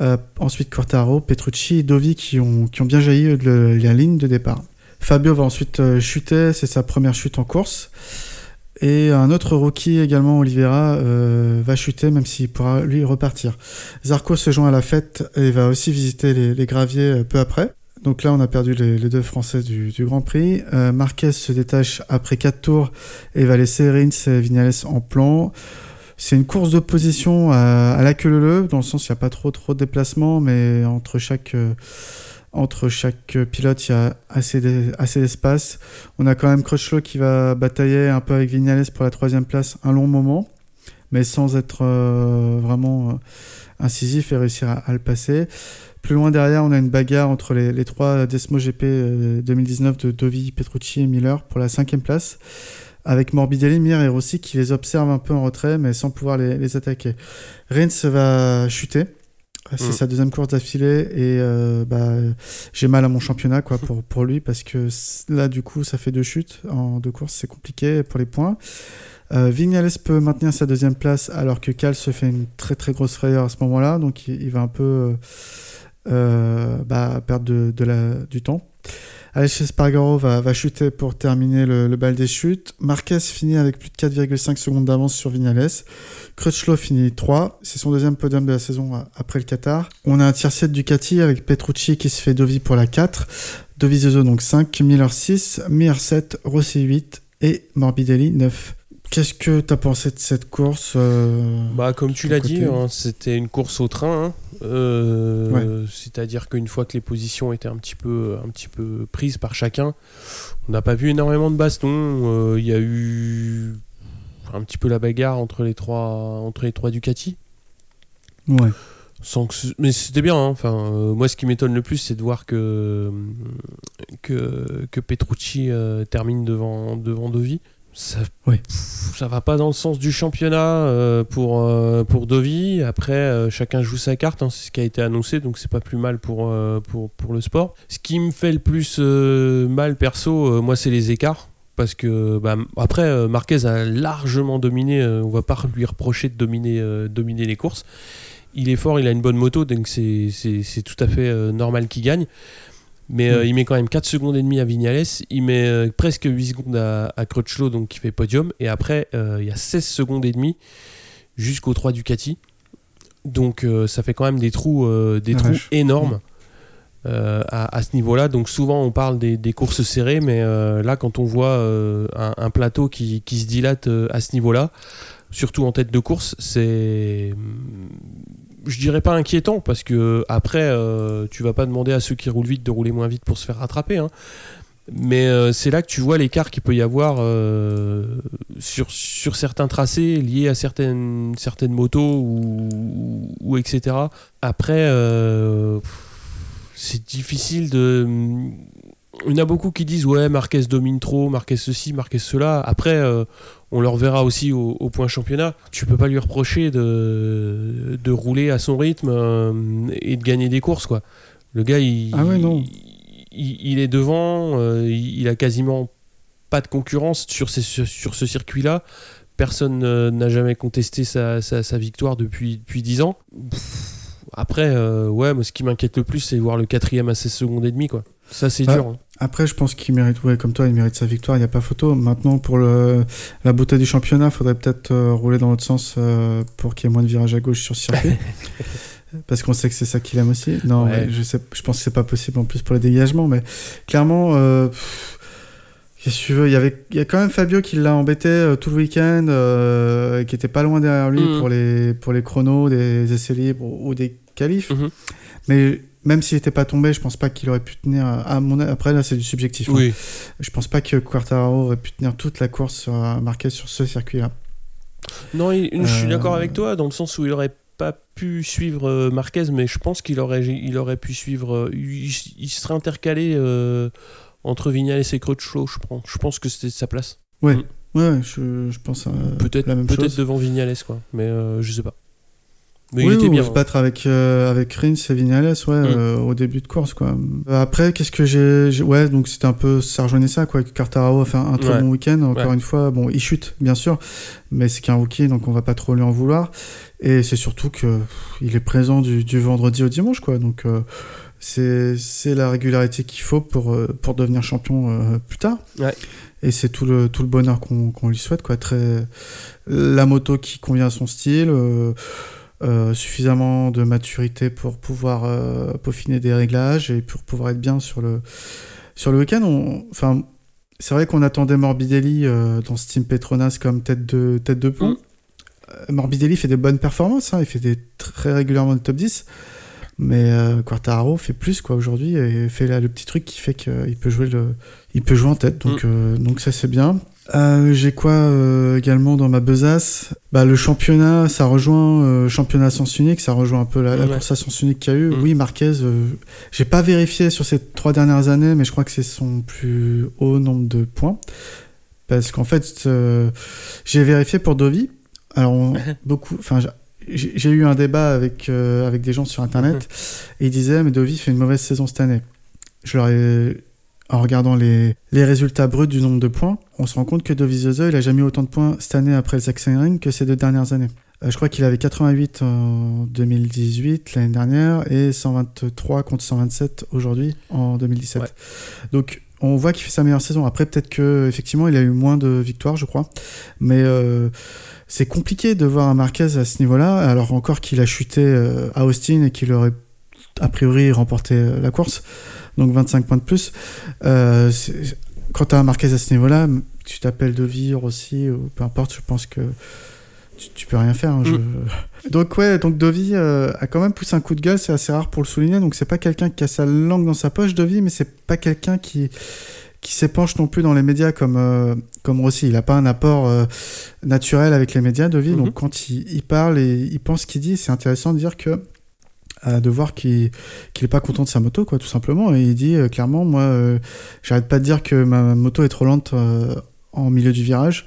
euh, ensuite Quartaro, Petrucci et Dovi qui ont, bien jailli de la ligne de départ. Fabio va ensuite euh, chuter, c'est sa première chute en course. Et un autre rookie également, Oliveira, euh, va chuter, même s'il pourra lui repartir. Zarco se joint à la fête et va aussi visiter les, graviers euh, peu après. Donc là, on a perdu les, deux Français du, Grand Prix. Euh, Marquez se détache après 4 tours et va laisser Rins et Vignales en plan. C'est une course d'opposition à, la queue leu dans le sens il n'y a pas trop trop de déplacements, mais entre chaque chaque pilote, il y a assez d'espace. On a quand même Crutchlow qui va batailler un peu avec Vignales pour la troisième place un long moment, mais sans être euh, vraiment euh, incisif et réussir à, le passer. Plus loin derrière, on a une bagarre entre les, trois Desmo GP 2019 de Dovi, Petrucci et Miller pour la cinquième place avec Morbidelli, Mir et Rossi qui les observent un peu en retrait mais sans pouvoir les, les attaquer. Rins va chuter c'est mm. sa deuxième course d'affilée et euh, bah, j'ai mal à mon championnat quoi pour, pour lui parce que là du coup ça fait deux chutes en deux courses c'est compliqué pour les points. Euh, Vignales peut maintenir sa deuxième place alors que Cal se fait une très très grosse frayeur à ce moment-là donc il, va un peu euh, bah, perdre de, de la, du temps. Alex Espargaro va, chuter pour terminer le, bal des chutes. Marquez finit avec plus de 4,5 secondes d'avance sur Vignales. Crutchlow finit 3. C'est son deuxième podium de la saison après le Qatar. On a un tiers 7 Ducati avec Petrucci qui se fait Dovi pour la 4. Dovizioso donc 5, Miller 6, Mir 7, Rossi 8 et Morbidelli 9. Qu'est-ce que tu as pensé de cette course euh, Bah, comme tu l'as dit, hein, c'était une course au train. hein. Euh, C'est-à-dire qu'une fois que les positions étaient un petit peu, un petit peu prises par chacun, on n'a pas vu énormément de bastons. Euh, Il y a eu un petit peu la bagarre entre les trois, entre les trois Ducati. Ouais. Sans que ce- mais c'était bien. hein. Enfin, euh, moi, ce qui m'étonne le plus, c'est de voir que que, que Petrucci euh, termine devant devant Dovi. Ça, Oui. ça va pas dans le sens du championnat euh, pour euh, pour Dovi. Après, euh, chacun joue sa carte. hein, c'est ce qui a été annoncé, donc c'est pas plus mal pour pour pour le sport. Ce qui me fait le plus mal perso, moi, c'est les écarts. Parce que bah, après Marquez a largement dominé, on va pas lui reprocher de dominer, dominer les courses il est fort, il a une bonne moto, donc c'est tout à fait normal qu'il gagne. Mais euh, Mm. il met quand même 4 secondes et demie à Vignales, il met euh, presque 8 secondes à, à Crutchlow, donc qui fait podium, et après euh, il y a 16 secondes et demie jusqu'au 3 Ducati. Donc ça fait quand même des trous, des trous vache. énormes euh, à, à ce niveau-là. Donc souvent on parle des, des courses serrées, mais là quand on voit un, un plateau qui, qui se dilate à ce niveau-là, surtout en tête de course, c'est je dirais pas inquiétant parce que après euh, tu vas pas demander à ceux qui roulent vite de rouler moins vite pour se faire rattraper hein. mais euh, c'est là que tu vois l'écart qu'il peut y avoir euh, sur, sur certains tracés liés à certaines, certaines motos ou, etc après c'est difficile de il y en a beaucoup qui disent ouais Marquez domine trop Marquez ceci Marquez cela après euh, on le reverra aussi au, au point championnat. Tu peux pas lui reprocher de, de rouler à son rythme euh, et de gagner des courses. Quoi. Le gars, il, Ah ouais, non. il, il est devant, euh, il, a quasiment pas de concurrence sur, ces- sur, sur ce circuit-là. Personne euh, n'a jamais contesté sa, sa- sa victoire depuis, depuis 10 ans. Pff, Après, ouais, moi, ce qui m'inquiète le plus, c'est de voir le quatrième à 16 secondes et demi. Quoi. Ça, c'est Ah. dur. hein. Après, je pense qu'il mérite, ouais, comme toi, il mérite sa victoire, il n'y a pas photo. Maintenant, pour le, la beauté du championnat, il faudrait peut-être euh, rouler dans l'autre sens euh, pour qu'il y ait moins de virages à gauche sur ce circuit. Parce qu'on sait que c'est ça qu'il aime aussi. Non, Ouais. mais je, sais, je pense que c'est pas possible en plus pour les dégagements, mais clairement, euh, pff, qu'est-ce que tu veux? Il y, avait, il y a quand même Fabio qui l'a embêté euh, tout le week-end, qui était pas loin derrière lui Mhm. pour, les, pour les chronos, des essais libres ou, des qualifs. Mhm. Mais même s'il n'était pas tombé, je pense pas qu'il aurait pu tenir. À mon après là, c'est du subjectif. hein. Oui. Je pense pas que Quartararo aurait pu tenir toute la course sur, Marquez sur ce circuit-là. Non, il- je suis Euh, d'accord avec toi dans le sens où il aurait pas pu suivre euh, Marquez, mais je pense qu'il aurait, il aurait pu suivre. euh, il, il serait intercalé euh, entre Vignales et Crutchlow, je pense. Je pense que c'était sa place. Ouais, Mm. ouais, je, je pense à Peut-être la même peut-être chose. devant Vignales, quoi. Mais euh, je sais pas. Mais oui, il était bien. se battre avec, euh, avec Rins et Vignales ouais, Mm. euh, au début de course. Quoi. Après, qu'est-ce que j'ai. Ouais, donc c'était un peu. Ça rejoignait ça, quoi. que Quartararo a fait un, un très Ouais. bon week-end. Encore Ouais. une fois, bon, il chute, bien sûr, mais c'est qu'un rookie, donc on va pas trop lui en vouloir. Et c'est surtout que pff, il est présent du, du vendredi au dimanche, quoi. Donc. euh, c'est c'est la régularité qu'il faut pour, euh, pour devenir champion euh, plus tard. Ouais. Et c'est tout le, tout le bonheur qu'on qu'on lui souhaite. Quoi. Très, la moto qui convient à son style, euh, euh, suffisamment de maturité pour pouvoir euh, peaufiner des réglages et pour pouvoir être bien sur le, sur le week-end. On- Enfin, c'est vrai qu'on attendait Morbidelli euh, dans ce team Petronas comme tête de, tête de pont. Mm. Morbidelli fait des bonnes performances, hein, il fait des très régulièrement le top 10. Mais Quartararo fait plus quoi aujourd'hui et fait là, le petit truc qui fait qu'il peut jouer le, il peut jouer en tête. Donc, Mm. donc ça c'est bien. Euh, J'ai quoi euh, également dans ma besace? Bah, Le championnat, ça rejoint euh, championnat sens unique, ça rejoint un peu la, la Ouais. course à sens unique qu'il y a eu. Mm. Oui, Marquez, euh, j'ai pas vérifié sur ces trois dernières années, mais je crois que c'est son plus haut nombre de points. Parce qu'en fait, j'ai vérifié pour Dovi. Alors, on- beaucoup, enfin, j'ai- eu un débat avec, avec des gens sur internet et ils disaient mais Dovi fait une mauvaise saison cette année. Je leur ai, en regardant les, les résultats bruts du nombre de points, on se rend compte que Dovizioso il a jamais eu autant de points cette année après le Sachsenring que ces deux dernières années. Euh, je crois qu'il avait 88 en 2018 l'année dernière et 123 contre 127 aujourd'hui en 2017. Ouais. Donc on voit qu'il fait sa meilleure saison. Après peut-être que effectivement il a eu moins de victoires je crois, mais euh, c'est compliqué de voir un Marquez à ce niveau-là, alors encore qu'il a chuté euh, à Austin et qu'il aurait a priori remporté la course, donc 25 points de plus. Euh, quand tu as un Marquez à ce niveau-là, tu t'appelles Devi, Rossi, ou peu importe, je pense que tu, tu peux rien faire. hein, je- Mm. Donc ouais, donc Dovi euh, a quand même poussé un coup de gueule, c'est assez rare pour le souligner. Donc c'est pas quelqu'un qui a sa langue dans sa poche, Dovi, mais c'est pas quelqu'un qui qui s'épanche non plus dans les médias comme euh, comme Rossi. Il a pas un apport euh, naturel avec les médias, Dovi. Mhm. Donc quand il, il parle et il pense ce qu'il dit, c'est intéressant de dire que de voir qu'il qu'il est pas content de sa moto, quoi, tout simplement. Et il dit euh, clairement, moi, euh, j'arrête pas de dire que ma moto est trop lente euh, en milieu du virage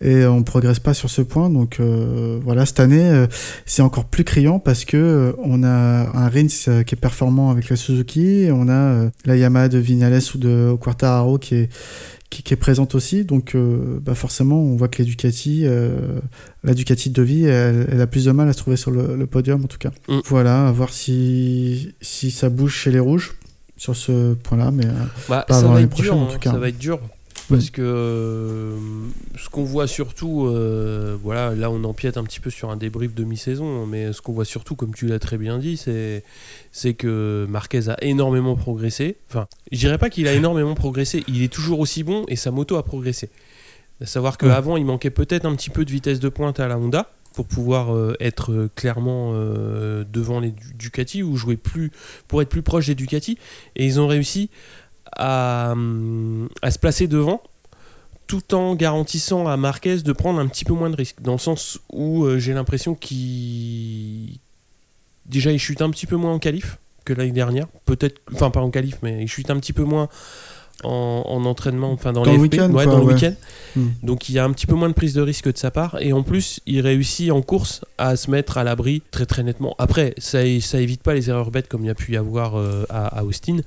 et on progresse pas sur ce point. Donc voilà, cette année, c'est encore plus criant parce que on a un Rins qui est performant avec la Suzuki, on a la Yamaha de Vignales ou de Quartararo qui est qui, qui est présente aussi. Donc euh, bah forcément, on voit que les Ducati, euh, la Ducati de vie, elle, elle a plus de mal à se trouver sur le, le podium en tout cas. Mm. Voilà, à voir si si ça bouge chez les rouges sur ce point-là, mais euh, Bah, Pas ça avant va être dur, prochaine, en hein, tout cas. ça va être dur parce que euh, ce qu'on voit surtout, euh, voilà, là on empiète un petit peu sur un débrief de mi-saison, mais ce qu'on voit surtout, comme tu l'as très bien dit, c'est c'est que Marquez a énormément progressé. Enfin, je dirais pas qu'il a énormément progressé, il est toujours aussi bon et sa moto a progressé. À savoir Ouais. qu'avant, il manquait peut-être un petit peu de vitesse de pointe à la Honda pour pouvoir euh, être clairement devant les Du- Ducati ou jouer plus pour être plus proche des Ducati et ils ont réussi à, hum, à se placer devant tout en garantissant à Marquez de prendre un petit peu moins de risques. Dans le sens où euh, j'ai l'impression qu'il déjà il chute un petit peu moins en qualif que l'année dernière. Peut-être enfin pas en qualif mais il chute un petit peu moins en, en entraînement enfin dans, Dans les le week-end, ouais, dans le week-end. Hmm. donc il y a un petit peu moins de prise de risque de sa part. Et en plus il réussit en course à se mettre à l'abri très très nettement. Après ça, évite pas les erreurs bêtes comme il y a pu y avoir euh, à, à Austin,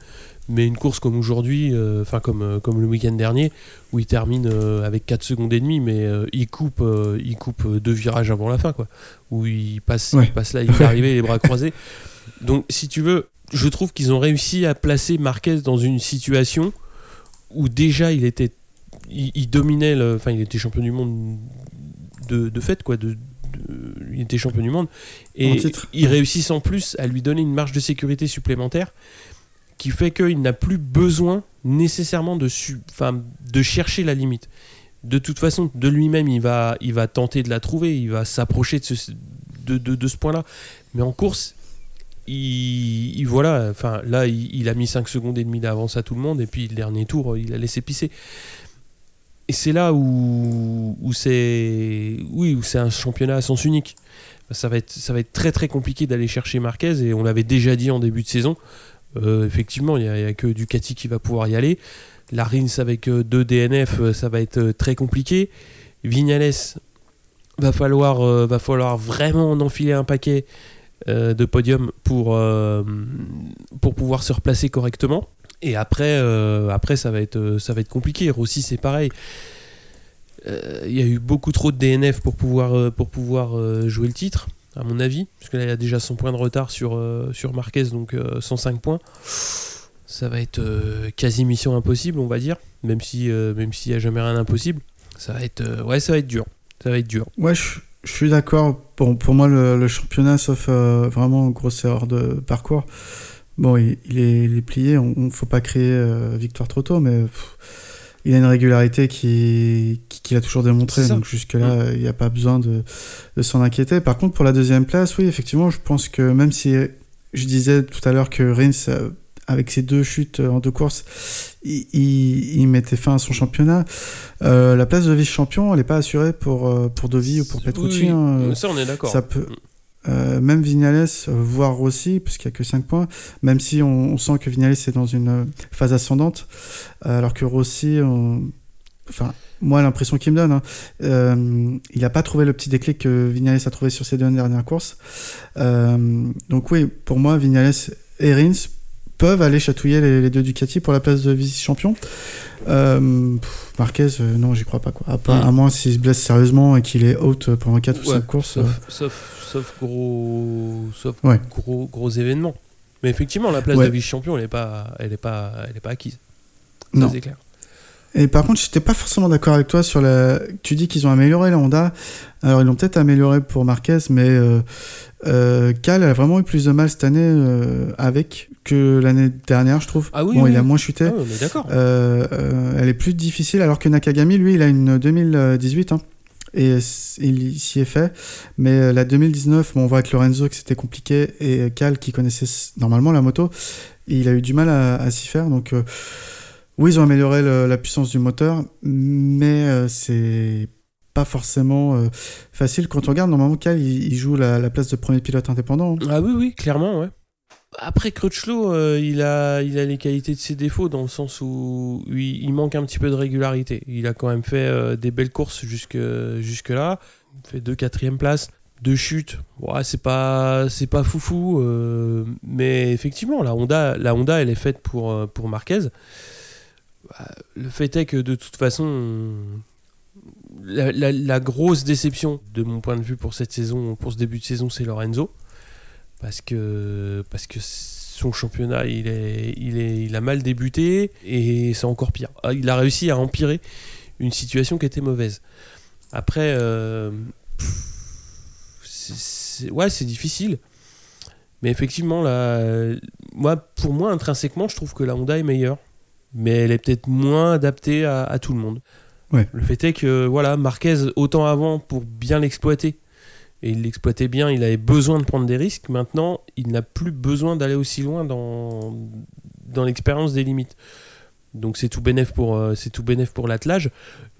mais une course comme aujourd'hui, euh, enfin comme, euh, comme le week-end dernier où il termine euh, avec 4 secondes et demie mais euh, il coupe il coupe deux virages avant la fin quoi, où il passe Ouais. il passe là il est arrivé les bras croisés. Donc si tu veux, je trouve qu'ils ont réussi à placer Marquez dans une situation où déjà il était il, il dominait le enfin il était champion du monde de, de fait quoi de, il était champion du monde et ils réussissent en plus à lui donner une marge de sécurité supplémentaire qui fait qu'il n'a plus besoin nécessairement de chercher la limite. De toute façon de lui-même il va tenter de la trouver il va s'approcher de ce, de, de- de ce point là mais en course il, il- voilà enfin là il, a mis 5 secondes et demie d'avance à tout le monde et puis le dernier tour il a laissé pisser. Et c'est là où, où c'est oui où c'est un championnat à sens unique. Ça va être ça va être très très compliqué d'aller chercher Marquez et on l'avait déjà dit en début de saison Euh, effectivement il n'y a, que Ducati qui va pouvoir y aller. La Rins avec euh, deux DNF euh, ça va être très compliqué. Vignales va falloir va falloir vraiment en enfiler un paquet de podium pour pouvoir se replacer correctement. Et après ça va être compliqué. Rossi c'est pareil. Il y a eu beaucoup trop de DNF pour pouvoir jouer le titre à mon avis parce que là il a déjà son point de retard sur euh, sur Marquez donc euh, 105 points ça va être euh, quasi mission impossible on va dire même si euh, même s'il y a jamais rien d'impossible ça va être euh, ouais ça va être dur ça va être dur Ouais, je, suis d'accord. Bon, pour moi, le, le championnat, sauf euh, vraiment grosse erreur de parcours, bon, il, est, plié. On ne faut pas créer euh, victoire trop tôt, mais il a une régularité qui, qui- qu'il a toujours démontré. Donc jusque-là, il n'y a pas besoin de, de s'en inquiéter. Par contre, pour la deuxième place, oui, effectivement, je pense que même si je disais tout à l'heure que Rins, euh, avec ses deux chutes euh, en deux courses, il, il- il mettait fin à son championnat. Euh, la place de vice-champion, elle n'est pas assurée pour, pour Dovi ou pour Petrucci. Oui, hein. ça on est d'accord Ça peut, euh, même Vignales, voire Rossi, puisqu'il n'y a que 5 points, même si on, sent que Vignales est dans une euh, phase ascendante, euh, alors que Rossi, enfin, moi, l'impression qu'il me donne, hein, il n'a pas trouvé le petit déclic que Vignales a trouvé sur ses deux dernières courses. Donc, oui, pour moi, Vignales et Rins peuvent aller chatouiller les, les deux Ducati pour la place de vice-champion. Euh, Marquez, euh, non, j'y crois pas. Quoi. À, pas- Mm. à moins s'il se blesse sérieusement et qu'il est out pendant 4 ou Ouais, 5 courses. euh, sauf, gros sauf Ouais. gros gros événements mais effectivement la place Ouais. de vice champion elle est pas elle est pas elle est pas acquise ça Non. c'est clair Et par contre, j'étais pas forcément d'accord avec toi sur la. Tu dis qu'ils ont amélioré la Honda. Alors, ils l'ont peut-être amélioré pour Marquez, mais euh, euh, Cal a vraiment eu plus de mal cette année euh, avec que l'année dernière, je trouve. Ah oui, bon, oui. il a moins chuté. Ah, est d'accord. Euh, euh, elle est plus difficile, alors que Nakagami, lui, il a une 2018. Hein, et il s'y est fait. Mais euh, la 2019, bon, on voit avec Lorenzo que c'était compliqué. Et Cal, qui connaissait normalement la moto, il a eu du mal à, à s'y faire. Donc, euh, oui, ils ont amélioré le- la puissance du moteur, mais c'est pas forcément facile. Quand on regarde, normalement, Cal, il, il joue la, la place de premier pilote indépendant. hein. Ah oui, oui, clairement, ouais. Après, Crutchlow, euh, il, a, il a les qualités de ses défauts dans le sens où il, manque un petit peu de régularité. Il a quand même fait euh, des belles courses jusque, jusque-là. Il fait deux quatrième places, deux chutes. Ouais, c'est pas, pas foufou. euh, mais effectivement, la Honda, la Honda, elle est faite pour, pour Marquez. Le fait est que de toute façon, la, la- la grosse déception de mon point de vue pour cette saison, pour ce début de saison, c'est Lorenzo parce que parce que son championnat il est il est il a mal débuté et c'est encore pire. Ah, Il a réussi à empirer une situation qui était mauvaise. Après euh, c'est- c'est- ouais, c'est difficile. Mais effectivement là moi pour moi intrinsèquement, je trouve que la Honda est meilleure, mais elle est peut-être moins adaptée à, à tout le monde. Ouais. Le fait est que voilà, Marquez autant avant pour bien l'exploiter et il l'exploitait bien, il avait besoin de prendre des risques. Maintenant, il n'a plus besoin d'aller aussi loin dans, dans l'expérience des limites. Donc c'est tout bénéf pour euh, c'est tout bénéf pour l'attelage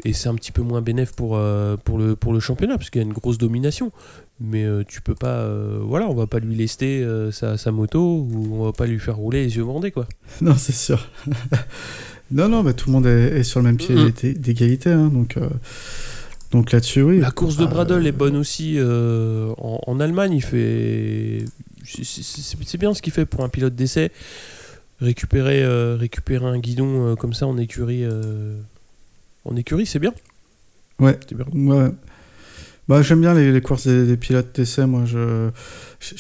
et c'est un petit peu moins bénéf pour euh, pour le pour le championnat parce qu'il y a une grosse domination. Mais euh, tu peux pas euh, voilà, on va pas lui lester sa, sa moto ou on va pas lui faire rouler les yeux bandés quoi. Non, c'est sûr. non, non, bah, tout le monde est, est sur le même pied d'é- d'égalité. hein, donc, donc là-dessus, oui. La course de Ah, Bradle est bonne aussi euh, en, en Allemagne. Il fait, c'est- bien ce qu'il fait pour un pilote d'essai. Récupérer, euh, récupérer un guidon euh, comme ça en écurie, euh, en écurie, c'est bien. Ouais. C'est bien. Ouais. Bah, j'aime bien les, les courses des, des pilotes d'essai. Moi, je,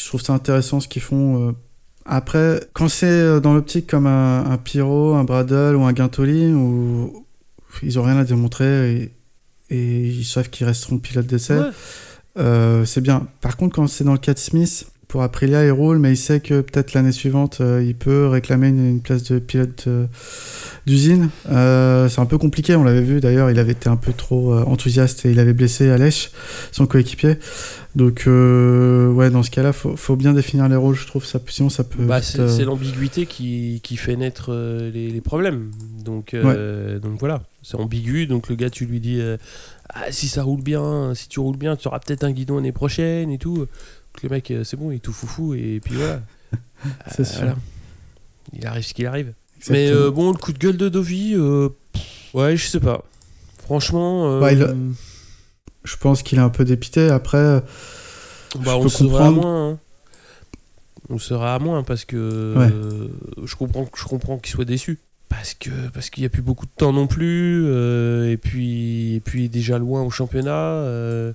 trouve ça intéressant ce qu'ils font. euh. Après, quand c'est dans l'optique comme un, un Pyro, un Bradle ou un Guintoli, où ils ont rien à démontrer et, ils savent qu'ils resteront pilotes d'essai, Ouais. euh, c'est bien. Par contre, quand c'est dans le cas de Smith, pour Aprilia, il roule, mais il sait que peut-être l'année suivante, euh, il peut réclamer une, une place de pilote euh, d'usine. Euh, c'est un peu compliqué, on l'avait vu d'ailleurs, il avait été un peu trop enthousiaste et il avait blessé Alèche, son coéquipier. Donc, ouais, dans ce cas-là, faut, faut bien définir les rôles, je trouve, ça, sinon ça peut. Bah, c'est l'ambiguïté qui, qui fait naître les, les problèmes. Donc, donc voilà, c'est ambigu. Donc le gars, tu lui dis ah, si ça roule bien, si tu roules bien, tu auras peut-être un guidon l'année prochaine et tout. Donc, le mec, euh, c'est bon, il est tout foufou et puis voilà. C'est Euh, sûr. voilà. Il arrive ce qu'il arrive. Mais exactement. euh, bon, le coup de gueule de Dovi, ouais, je sais pas. Franchement, Bah, il a- Je pense qu'il est un peu dépité. Après, bah, je on peux sera à moins. hein. On sera à moins parce que Ouais. euh, je comprends, je comprends qu'il soit déçu. Parce que parce qu'il n'y a plus beaucoup de temps non plus. euh, et puis et puis déjà loin au championnat. euh,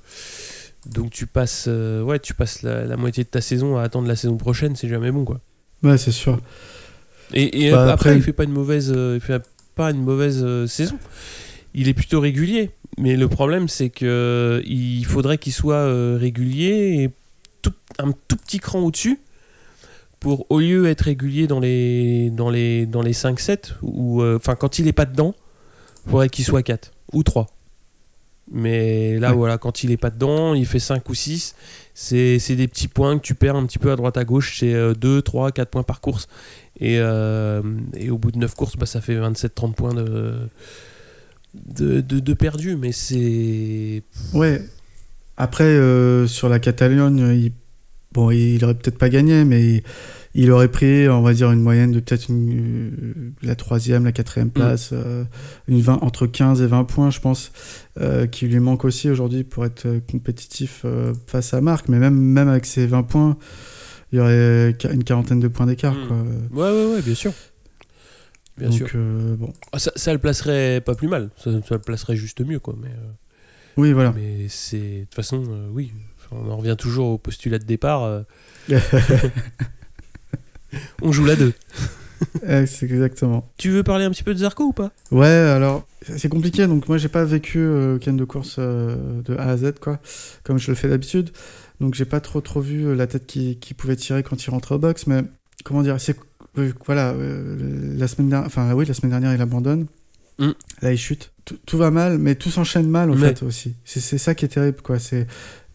donc tu passes, euh, ouais, tu passes la, la moitié de ta saison à attendre la saison prochaine, c'est jamais bon quoi. ouais, c'est sûr. Et, et Bah, après, après- il fait pas une mauvaise, euh, il fait pas une mauvaise euh, saison. Il est plutôt régulier, mais le problème c'est que il faudrait qu'il soit euh, régulier et tout- un tout petit cran au-dessus pour au lieu être régulier dans les dans les dans les 5 7 ou euh, enfin quand il est pas dedans, il faudrait qu'il soit 4 ou 3. Mais là Ouais. voilà, quand il est pas dedans, il fait 5 ou 6, c'est c'est des petits points que tu perds un petit peu à droite à gauche, c'est 2 3 4 points par course. Et, euh, et au bout de 9 courses, bah, ça fait 27-30 points de, de, de, de perdu. Mais c'est. Ouais. Après, euh, sur la Catalogne, il... bon, il aurait peut-être pas gagné, mais il... aurait pris, on va dire, une moyenne de peut-être une... euh, la troisième, la quatrième place, euh, une 20... entre 15 et 20 points, je pense, euh, qui lui manque aussi aujourd'hui pour être compétitif euh, face à Marc. Mais même, même avec ces 20 points, il y aurait une quarantaine de points d'écart. Mm. quoi. Ouais, ouais, ouais, bien sûr. Bien Donc, sûr. bon. Ah, Ça, ça le placerait pas plus mal. Ça, ça le placerait juste mieux, quoi. Mais, Oui, voilà. mais c'est. De toute façon, oui. On en revient toujours au postulat de départ. euh, on joue la 2. Ouais, c'est exactement. Tu veux parler un petit peu de Zarco ou pas? Ouais, alors c'est compliqué. Donc moi, j'ai pas vécu euh, week-end de course euh, de A à Z, quoi, comme je le fais d'habitude. Donc j'ai pas trop trop vu euh, la tête qui, qui pouvait tirer quand il rentrait au box. Mais comment dire, c'est euh, voilà, euh, la semaine dernière, enfin oui, la semaine dernière, il abandonne. Mm. Là, il chute. Tout, tout va mal, mais tout s'enchaîne mal en fait aussi. C'est c'est ça qui est terrible, quoi. C'est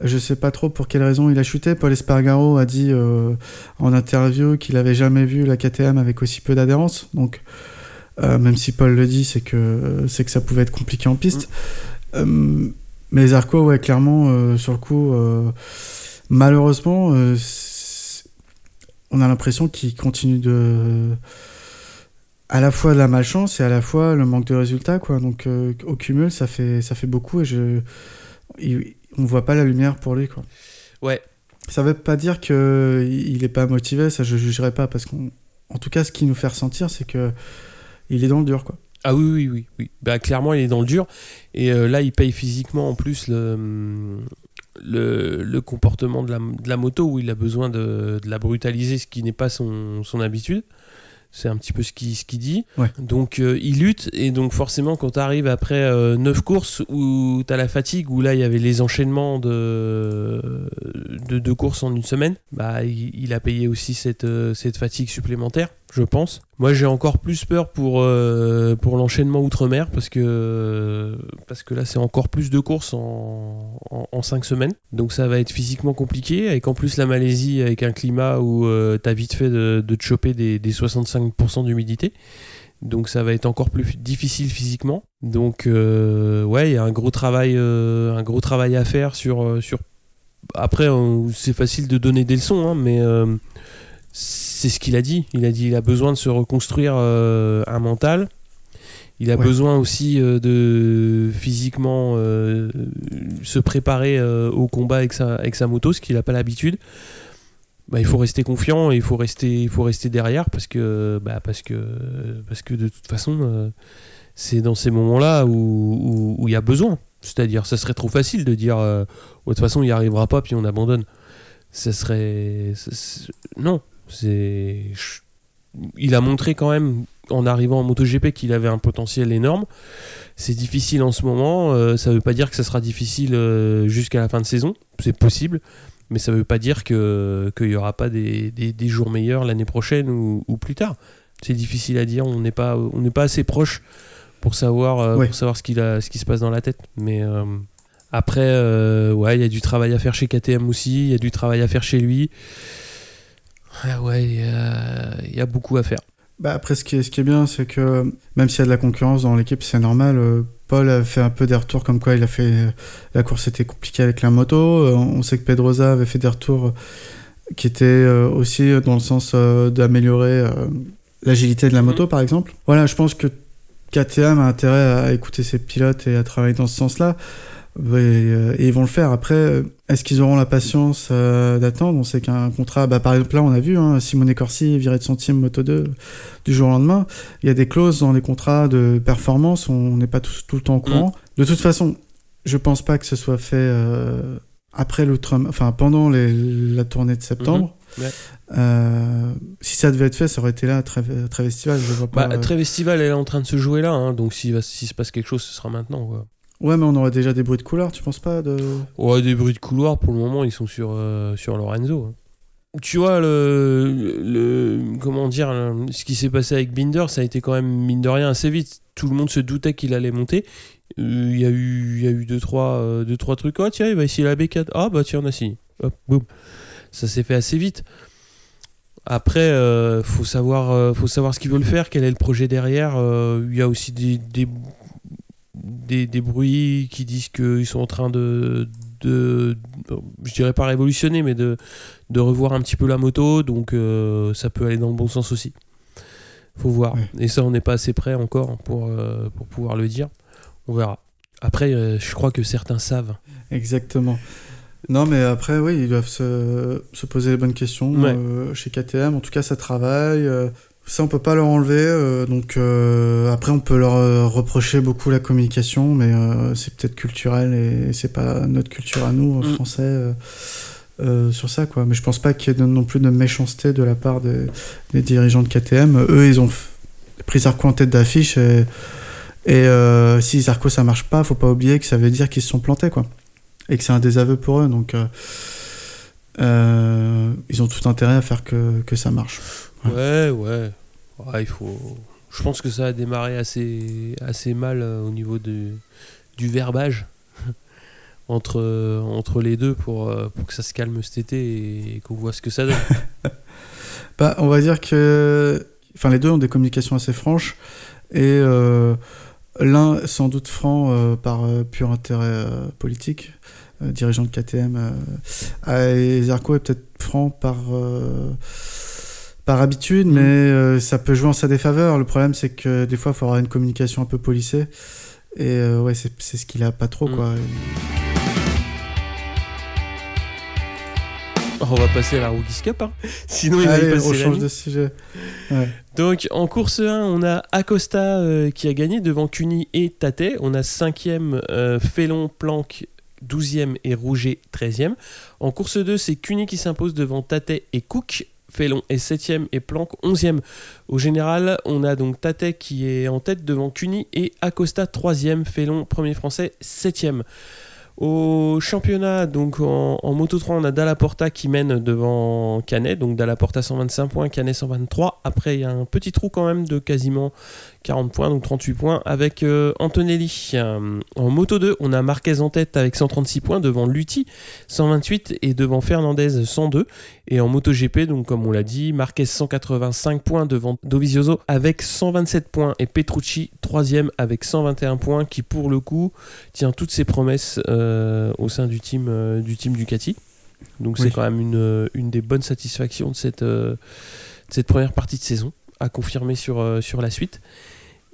je sais pas trop pour quelle raison il a chuté. Paul Espargaro a dit euh, en interview qu'il avait jamais vu la KTM avec aussi peu d'adhérence. Donc, euh, même si Paul le dit, c'est que c'est que ça pouvait être compliqué en piste. Euh, mais Zarco, ouais, clairement, sur le coup, malheureusement, on a l'impression qu'il continue de à la fois de la malchance et à la fois le manque de résultats, quoi. Donc, euh, au cumul, ça fait ça fait beaucoup et je il- on voit pas la lumière pour lui, quoi. Ouais. Ça veut pas dire que il est pas motivé, ça je jugerai pas parce qu'en en tout cas, ce qui nous fait ressentir, c'est que il est dans le dur, quoi. Ah oui, oui, oui. oui. Bah, clairement, il est dans le dur. Et euh, là, il paye physiquement en plus le, le, le comportement de la, de la moto où il a besoin de, de la brutaliser, ce qui n'est pas son, son habitude. C'est un petit peu ce qu'il ce dit. Ouais. Donc euh, il lutte et donc forcément quand tu arrives après 9 courses où tu as la fatigue, où là il y avait les enchaînements de, de, de courses en une semaine, bah, il, il a payé aussi cette, euh, cette fatigue supplémentaire, je pense. Moi j'ai encore plus peur pour, euh, pour l'enchaînement outre-mer parce que, parce que là c'est encore plus de courses en, en, 5 semaines. Donc ça va être physiquement compliqué avec en plus la Malaisie avec un climat où tu as vite fait de, de choper des, des 65% d'humidité. Donc ça va être encore plus difficile physiquement. Donc euh, ouais, il y a un gros travail, euh, un gros travail à faire sur euh, sur. Après, euh, c'est facile de donner des leçons, hein, mais euh, c'est ce qu'il a dit. Il a dit il a besoin de se reconstruire euh, un mental. Il a Ouais. besoin aussi euh, de physiquement euh, se préparer au combat avec sa, avec sa moto, ce qu'il n'a pas l'habitude. Bah, il faut rester confiant et il faut rester, il faut rester derrière parce que, bah, parce que, parce que de toute façon, c'est dans ces moments-là où où- où il y a besoin. C'est-à-dire, ça serait trop facile de dire, Ouais, de toute façon, il n'y arrivera pas, puis on abandonne. Ça serait, non. C'est, il a montré quand même en arrivant en MotoGP qu'il avait un potentiel énorme. C'est difficile en ce moment. euh, ça ne veut pas dire que ça sera difficile euh, jusqu'à la fin de saison. C'est possible mais ça veut pas dire que qu'il y aura pas des, des- des jours meilleurs l'année prochaine ou, ou plus tard. C'est difficile à dire, on n'est pas on pas assez proche pour savoir euh, Ouais. pour savoir ce qu'il a ce qui se passe dans la tête. Mais après ouais, il y a du travail à faire chez KTM aussi, il y a du travail à faire chez lui. Ah ouais, il y a- il y, a beaucoup à faire. Bah après, ce qui est, ce qui est bien, c'est que même s'il y a de la concurrence dans l'équipe, c'est normal. euh, Paul a fait un peu des retours comme quoi il a fait. la course était compliquée avec la moto. euh, on sait que Pedrosa avait fait des retours euh, qui étaient aussi dans le sens d'améliorer l'agilité de la moto, Mhm. par exemple. Voilà, je pense que KTM a intérêt à écouter ses pilotes et à travailler dans ce sens-là. Et, euh, et ils vont le faire. Après, euh, est-ce qu'ils auront la patience euh, d'attendre? On sait qu'un contrat, bah, par exemple là, on a vu hein, Simone Corsi viré de son team Moto 2 du jour au lendemain. Il y a des clauses dans les contrats de performance, on n'est pas tout le temps au courant. De toute façon, je pense pas que ce soit fait euh, après enfin pendant les- la tournée de septembre. Mhm. Ouais. Euh, si ça devait être fait, ça aurait été là, très, très festival. Je vois pas. Bah, Très Festival elle est en train de se jouer là, hein, donc s'il s'il se passe quelque chose, ce sera maintenant. Quoi. Ouais, mais on aurait déjà des bruits de couloir, tu penses pas de... Ouais, des bruits de couloir, pour le moment, ils sont sur, euh, sur Lorenzo. hein. Tu vois, le, le- comment dire, ce qui s'est passé avec Binder, ça a été quand même, mine de rien, assez vite. Tout le monde se doutait qu'il allait monter. Euh, Il y, a eu, il y a eu deux trois, euh, deux, trois trucs. Ah, tiens, il va essayer la B4. Ah, bah tiens, on a signé. Hop, boum. Ça s'est fait assez vite. Après, euh, faut savoir, euh, faut savoir ce qu'ils veulent faire, quel est le projet derrière. Euh, Il y a aussi des, des, des bruits qui disent qu'ils sont en train de, de, je dirais pas révolutionner, mais de, de revoir un petit peu la moto. Donc euh, ça peut aller dans le bon sens aussi. Faut voir. Ouais. Et ça, on n'est pas assez près encore pour, euh, pour pouvoir le dire. On verra. Après, euh, je crois que certains savent. Exactement. Non, mais après, oui, ils doivent se, se poser les bonnes questions Ouais. chez KTM. En tout cas, ça travaille. Ça, on peut pas leur enlever. euh, donc, euh, après, on peut leur euh, reprocher beaucoup la communication, mais c'est peut-être culturel et c'est pas notre culture à nous, en Mm. français. sur ça, quoi. Mais je pense pas qu'il y ait non plus de méchanceté de la part des, des dirigeants de KTM. Eux, ils ont pris Zarco en tête d'affiche et, et si Zarco ça marche pas, faut pas oublier que ça veut dire qu'ils se sont plantés, quoi. Et que c'est un désaveu pour eux, donc ils ont tout intérêt à faire que, que ça marche. Ouais, ouais. Il faut. Je pense que ça a démarré assez, assez mal euh, au niveau du verbage entre, euh, entre les deux pour, euh, pour que ça se calme cet été et, qu'on voit ce que ça donne. Bah, on va dire que. Enfin, les deux ont des communications assez franches. Et l'un, sans doute franc par pur intérêt politique, dirigeant de KTM. et Zarco est peut-être franc par. Par habitude, mais euh, ça peut jouer en sa défaveur. Le problème, c'est que des fois, il faut avoir une communication un peu polissée. Et euh, ouais, c'est ce qu'il a pas trop, Mm. quoi. On va passer à la Rookies Cup. hein. Sinon, il va y passer on change de sujet. Ouais. Donc en course 1, on a Acosta euh, qui a gagné devant Cuny et Tate. On a 5e euh, Félon, Planck, 12e et Rouget, 13e. En course 2, c'est Cuny qui s'impose devant Tate et Cook. Félon est 7e et Planck 11e. Au général, on a donc Tate qui est en tête devant Cuny et Acosta 3e. Félon, premier français, 7e. Au championnat, donc en, en Moto 3, on a Dallaporta qui mène devant Canet. Donc Dallaporta 125 points, Canet 123. Après, il y a un petit trou quand même de quasiment 40 points, donc 38 points avec euh, Antonelli. Euh, en Moto 2, on a Marquez en tête avec 136 points devant Lutti 128 et devant Fernandez 102. Et en Moto GP, donc comme on l'a dit, Marquez 185 points devant Dovizioso avec 127 points et Petrucci 3 avec 121 points qui pour le coup tient toutes ses promesses euh, au sein du team, euh, du team Ducati. Donc Oui. c'est quand même une, une des bonnes satisfactions de cette, euh, de cette première partie de saison à confirmer sur, sur la suite.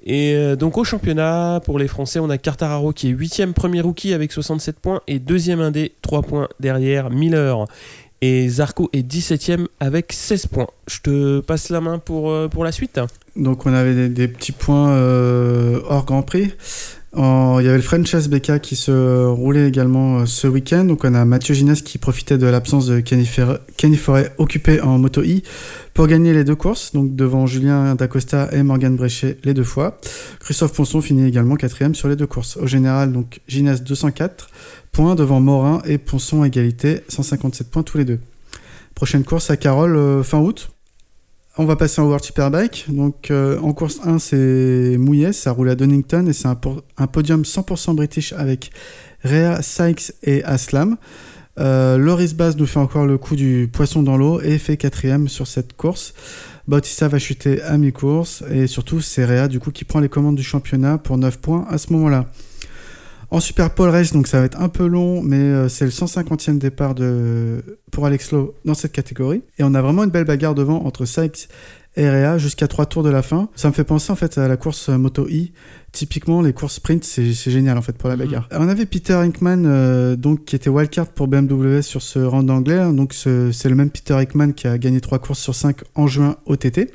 Et euh, donc au championnat, pour les Français, on a Cartararo qui est 8ème premier rookie avec 67 points et deuxième indé, 3 points derrière Miller. Et Zarco est 17ème avec 16 points. Je te passe la main pour, euh, pour la suite. Donc on avait des, petits points euh, hors Grand Prix. En- Il y avait le French SBK qui se roulait également euh, ce week-end. Donc on a Mathieu Ginès qui profitait de l'absence de Kenny, Fer- Kenny Forêt occupé en Moto I pour gagner les deux courses. Donc devant Julien Dacosta et Morgan Bréchet les deux fois. Christophe Ponson finit également quatrième sur les deux courses. Au général, donc Ginès 204 points devant Morin et Ponson égalité 157 points tous les deux. Prochaine course à Carole euh, fin août. On va passer en World Superbike. Euh, en course 1, c'est mouillé, ça roule à Donington et c'est un, podium 100% british avec Rhea, Sykes et Aslam. Euh, Loris Bass nous fait encore le coup du poisson dans l'eau et fait quatrième sur cette course. Bautista va chuter à mi-course et surtout c'est Rhea qui prend les commandes du championnat pour 9 points à ce moment-là. En Super Pole Race, donc ça va être un peu long, mais euh, c'est le 150e départ de... pour Alex Lowe dans cette catégorie. Et on a vraiment une belle bagarre devant entre Sykes et Rhea jusqu'à trois tours de la fin. Ça me fait penser en fait à la course euh, Moto E. Typiquement, les courses sprint, c'est génial en fait pour la Mhm. bagarre. On avait Peter Hickman, euh, donc qui était wildcard pour BMW sur ce round anglais. Donc ce- c'est le même Peter Hickman qui a gagné trois courses sur 5 en juin au TT.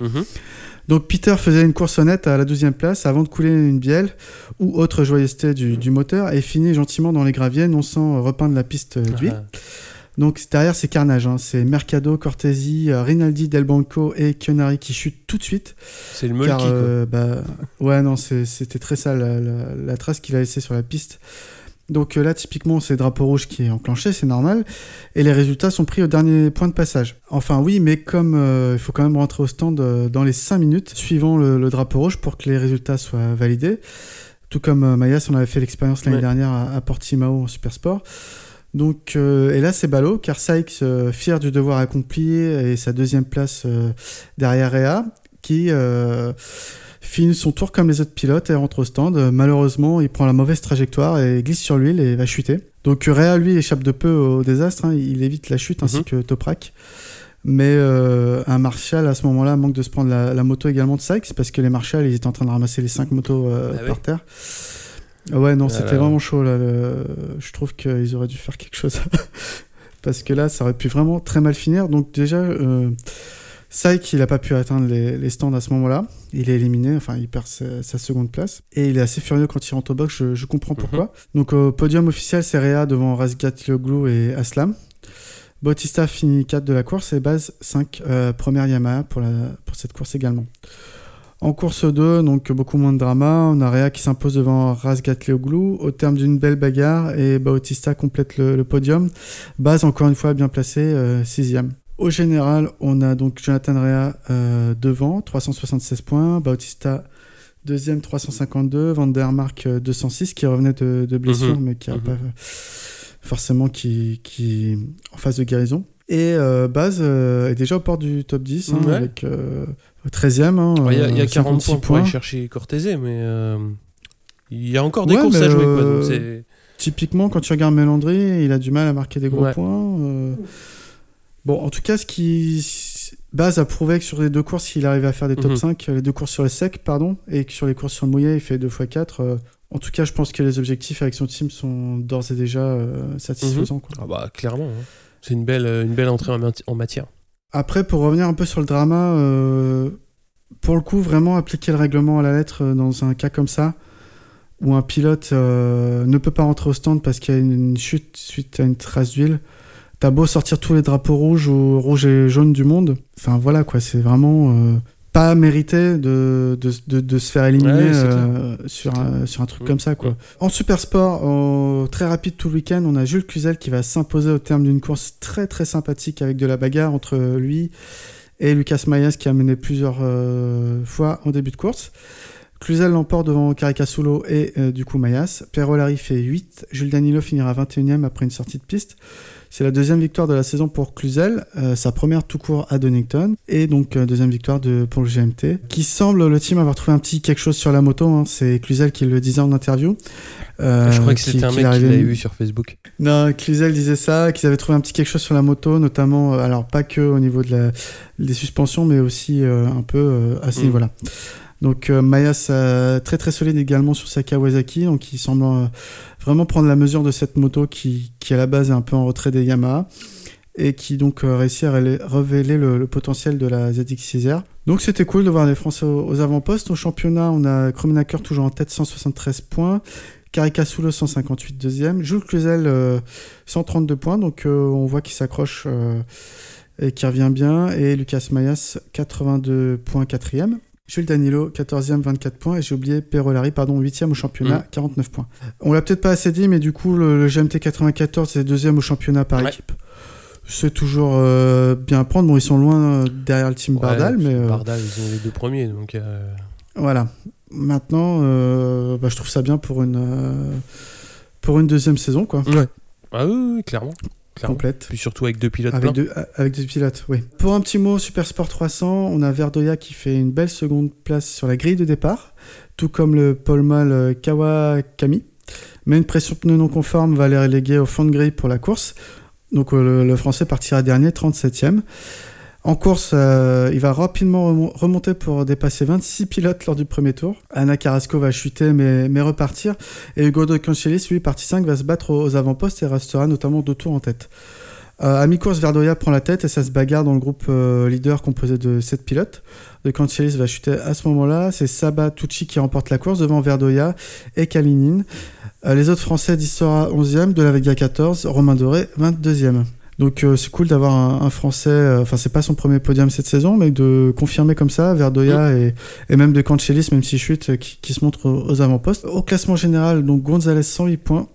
Donc Peter faisait une course honnête à la 12e place avant de couler une bielle ou autre joyeuseté du, du moteur et finit gentiment dans les graviers non sans repeindre la piste d'huile. Ah. Donc derrière c'est carnage, hein. c'est Mercado, Cortesi, Rinaldi, Del Banco et Kionari qui chutent tout de suite. C'est le quoi. euh, bah, ouais non c'était très sale la, la- la trace qu'il a laissée sur la piste. Donc euh, là typiquement c'est drapeau rouge qui est enclenché, c'est normal, et les résultats sont pris au dernier point de passage. Enfin oui, mais comme euh, il faut quand même rentrer au stand euh, dans les 5 minutes suivant le, le drapeau rouge pour que les résultats soient validés. Tout comme euh, Mayas, on avait fait l'expérience l'année Ouais. dernière à, à Portimao en Super Sport. Donc, et là c'est ballot car Sykes, fier du devoir accompli et sa deuxième place derrière Réa, qui finit son tour comme les autres pilotes et rentre au stand. Euh, Malheureusement, il prend la mauvaise trajectoire et glisse sur l'huile et va chuter. Donc Réa, lui, échappe de peu au désastre. hein. Il évite la chute ainsi Mhm. que Toprak. Mais euh, un Marshall, à ce moment-là, manque de se prendre la, la moto également de Sykes parce que les Marshall, ils étaient en train de ramasser les 5 motos euh, Ah oui. par terre. Ouais, non, Ah c'était vraiment chaud là. le- Je trouve qu'ils auraient dû faire quelque chose. Parce que là, ça aurait pu vraiment très mal finir. Donc déjà, euh, Syke, il n'a pas pu atteindre les, les stands à ce moment-là. Il est éliminé, enfin, il perd sa, sa seconde place. Et il est assez furieux quand il rentre au box, je, je comprends pourquoi. Donc au podium officiel, c'est Réa devant Razgat Yoglu et Aslam. Bautista finit 4 de la course et base 5, euh, première Yamaha pour, la, pour cette course également. En course 2, donc beaucoup moins de drama, on a Réa qui s'impose devant Razgat Leoglou au terme d'une belle bagarre et Bautista complète le, podium. Base encore une fois bien placé, 6 euh, Au général, on a donc Jonathan Rea euh, devant, 376 points, Bautista deuxième 352, Van der Mark 206 qui revenait de, blessure mais qui a mhm. pas forcément qui, qui en phase de guérison. Et euh, Baz euh, est déjà au port du top 10 hein, avec 13e. Hein, il y a, 40 points pour aller chercher Cortese, mais euh, il y a encore des courses à jouer. Quoi, typiquement, quand tu regardes Mélandry, il a du mal à marquer des gros points. Bon, en tout cas, ce qui. Baz a prouvé que sur les deux courses, il arrivait à faire des top 5, mhm. les deux courses sur les secs, pardon, et que sur les courses sur le mouillé, il fait 2 x 4. En tout cas, je pense que les objectifs avec son team sont d'ores et déjà euh, satisfaisants. Mhm. Ah bah, clairement. Hein. C'est une belle, une belle entrée en, matière. Après, pour revenir un peu sur le drama, euh, pour le coup, vraiment appliquer le règlement à la lettre euh, dans un cas comme ça, où un pilote ne peut pas rentrer au stand parce qu'il y a une, chute suite à une trace d'huile, t'as beau sortir tous les drapeaux rouges ou rouges et jaunes du monde, enfin voilà quoi, c'est vraiment pas mérité de, de, de, se faire éliminer euh, sur, un, sur un truc comme ça. Quoi. En super sport, très rapide tout le week-end, on a Jules Cluzel qui va s'imposer au terme d'une course très très sympathique avec de la bagarre entre lui et Lucas Mayas qui a mené plusieurs euh, fois en début de course. Cluzel l'emporte devant Caricasulo et euh, du coup Mayas. Perolari fait 8. Jules Danilo finira 21ème après une sortie de piste. C'est la deuxième victoire de la saison pour Cluzel, euh, sa première tout court à Donington, et donc euh, deuxième victoire de, pour le GMT, qui semble le team avoir trouvé un petit quelque chose sur la moto. Hein. C'est Cluzel qui le disait en interview. Euh, Je crois que c'était un mec qui l'avait vu sur Facebook. Non, Cluzel disait ça, qu'ils avaient trouvé un petit quelque chose sur la moto, notamment, alors pas que au niveau de la, des suspensions, mais aussi un peu à ce mm. niveau-là. Donc Mayas très très solide également sur sa Kawasaki, donc il semble vraiment prendre la mesure de cette moto qui, qui à la base est un peu en retrait des Yamaha et qui donc euh, réussit à révéler le, potentiel de la ZX6R. Donc c'était cool de voir les Français aux, avant-postes. Au championnat, on a Kromenacker toujours en tête, 173 points. Caricasulo 158 deuxième. Jules Cluzel 132 points, donc euh, on voit qu'il s'accroche euh, et qu'il revient bien. Et Lucas Mayas 82 points quatrième. Jules Danilo, 14e, 24 points. Et j'ai oublié Perolari, pardon, 8e au championnat, 49 mm. points. On l'a peut-être pas assez dit, mais du coup, le, GMT 94, c'est deuxième au championnat par équipe. C'est toujours euh, bien à prendre. Bon, ils sont loin euh, derrière le team Bardal, mais. Euh, Bardal, ils ont les deux premiers, donc. Voilà. Maintenant, bah, je trouve ça bien pour une, pour une deuxième saison, quoi. Ouais. Ah oui clairement complète. Puis surtout avec deux pilotes avec Deux, avec deux pilotes, oui. Pour un petit mot, Super Sport 300, on a Verdoya qui fait une belle seconde place sur la grille de départ, tout comme le pole mal euh, Kawakami. Mais une pression pneu non conforme va les reléguer au fond de grille pour la course. Donc euh, le, le Français partira dernier, 37e. En course, euh, il va rapidement remonter pour dépasser 26 pilotes lors du premier tour. Anna Carrasco va chuter mais, repartir. Et Hugo de Cancelis, lui, parti 5, va se battre aux avant-postes et restera notamment deux tours en tête. Euh, à mi-course, Verdoya prend la tête et ça se bagarre dans le groupe euh, leader composé de 7 pilotes. De Cancelis va chuter à ce moment-là. C'est Saba Tucci qui remporte la course devant Verdoya et Kalinin. les autres Français, Dissora 11e, De La Vega 14, Romain Doré 22e. Donc euh, c'est cool d'avoir un, Français, euh, enfin c'est pas son premier podium cette saison, mais de confirmer comme ça Verdoya et, et, même de Cancelis, même si chute, euh, qui, qui se montre aux, avant-postes. Au classement général, donc Gonzalez 108 points,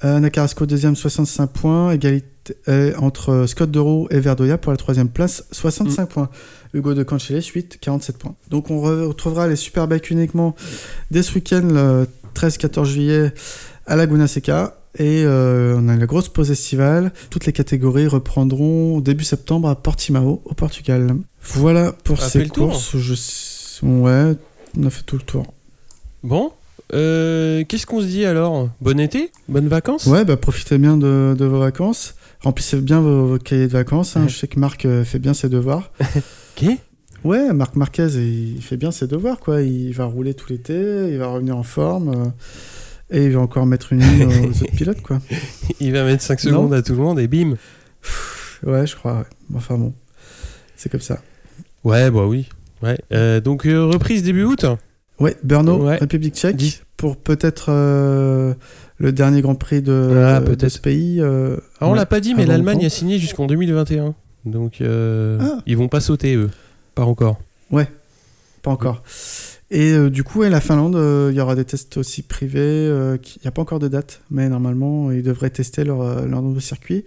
Ana Carrasco deuxième 65 points, égalité entre Scott Deroux et Verdoya pour la troisième place 65 mm. points. Hugo de Cancelis 8, 47 points. Donc on retrouvera les Superbikes uniquement dès ce week-end, le 13-14 juillet à Laguna Seca. Et euh, on a la grosse pause estivale. Toutes les catégories reprendront début septembre à Portimao, au Portugal. Voilà pour ces courses. Je... Ouais, on a fait tout le tour. Bon, euh, qu'est-ce qu'on se dit alors? Bon été? Bonnes vacances? Ouais, bah profitez bien de, vos vacances. Remplissez bien vos, cahiers de vacances. Hein. Je sais que Marc euh, fait bien ses devoirs. Qui Ouais, Marc Marquez, il fait bien ses devoirs, quoi. Il va rouler tout l'été, il va revenir en forme. Et il va encore mettre une ligne aux autres pilotes, quoi. Il va mettre 5 secondes à tout le monde et bim. Ouais, je crois. Enfin bon, c'est comme ça. Ouais, bah oui. Ouais. Euh, donc euh, reprise début août Ouais, Brno, République tchèque. pour peut-être euh, le dernier Grand Prix de, Ah, de ce pays. Ah, on ouais, l'a pas dit, mais l'Allemagne a signé jusqu'en 2021. Donc, Ah. ils vont pas sauter, eux. Pas encore. Pas encore. Et euh, du coup, et la Finlande, euh, il y aura des tests aussi privés. euh, Il n'y a pas encore de date, mais normalement, ils devraient tester leur, leur nouveau circuit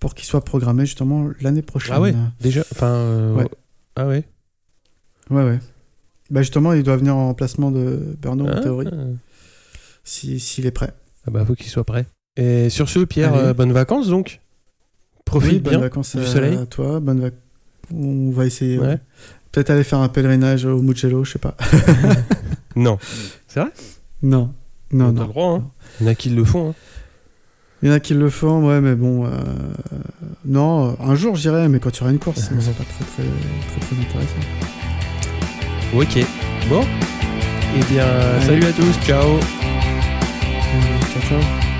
pour qu'il soit programmé justement l'année prochaine. Ah ouais Déjà Enfin. Ouais. Ah ouais Ouais, ouais. Bah justement, il doit venir en remplacement de Berno en Ah. théorie, si- s'il est prêt. Ah bah, faut qu'il soit prêt. Et sur ce, Pierre, bonnes vacances donc. Profite oui, bonnes bien. vacances du soleil. à toi. Bonnes vac- On va essayer. Ouais. ouais. Peut-être aller faire un pèlerinage au Mugello, je sais pas. Non. C'est vrai? Non. Non, T'as non. le droit, hein. Il y en a qui le font. hein. Il y en a qui le font, ouais, mais bon. euh, Non, un jour j'irai, mais quand il y aura une course, c'est pas très, très, très, très intéressant. Ok. Bon. Eh bien, Allez. salut à tous. Ciao. Ciao, ciao.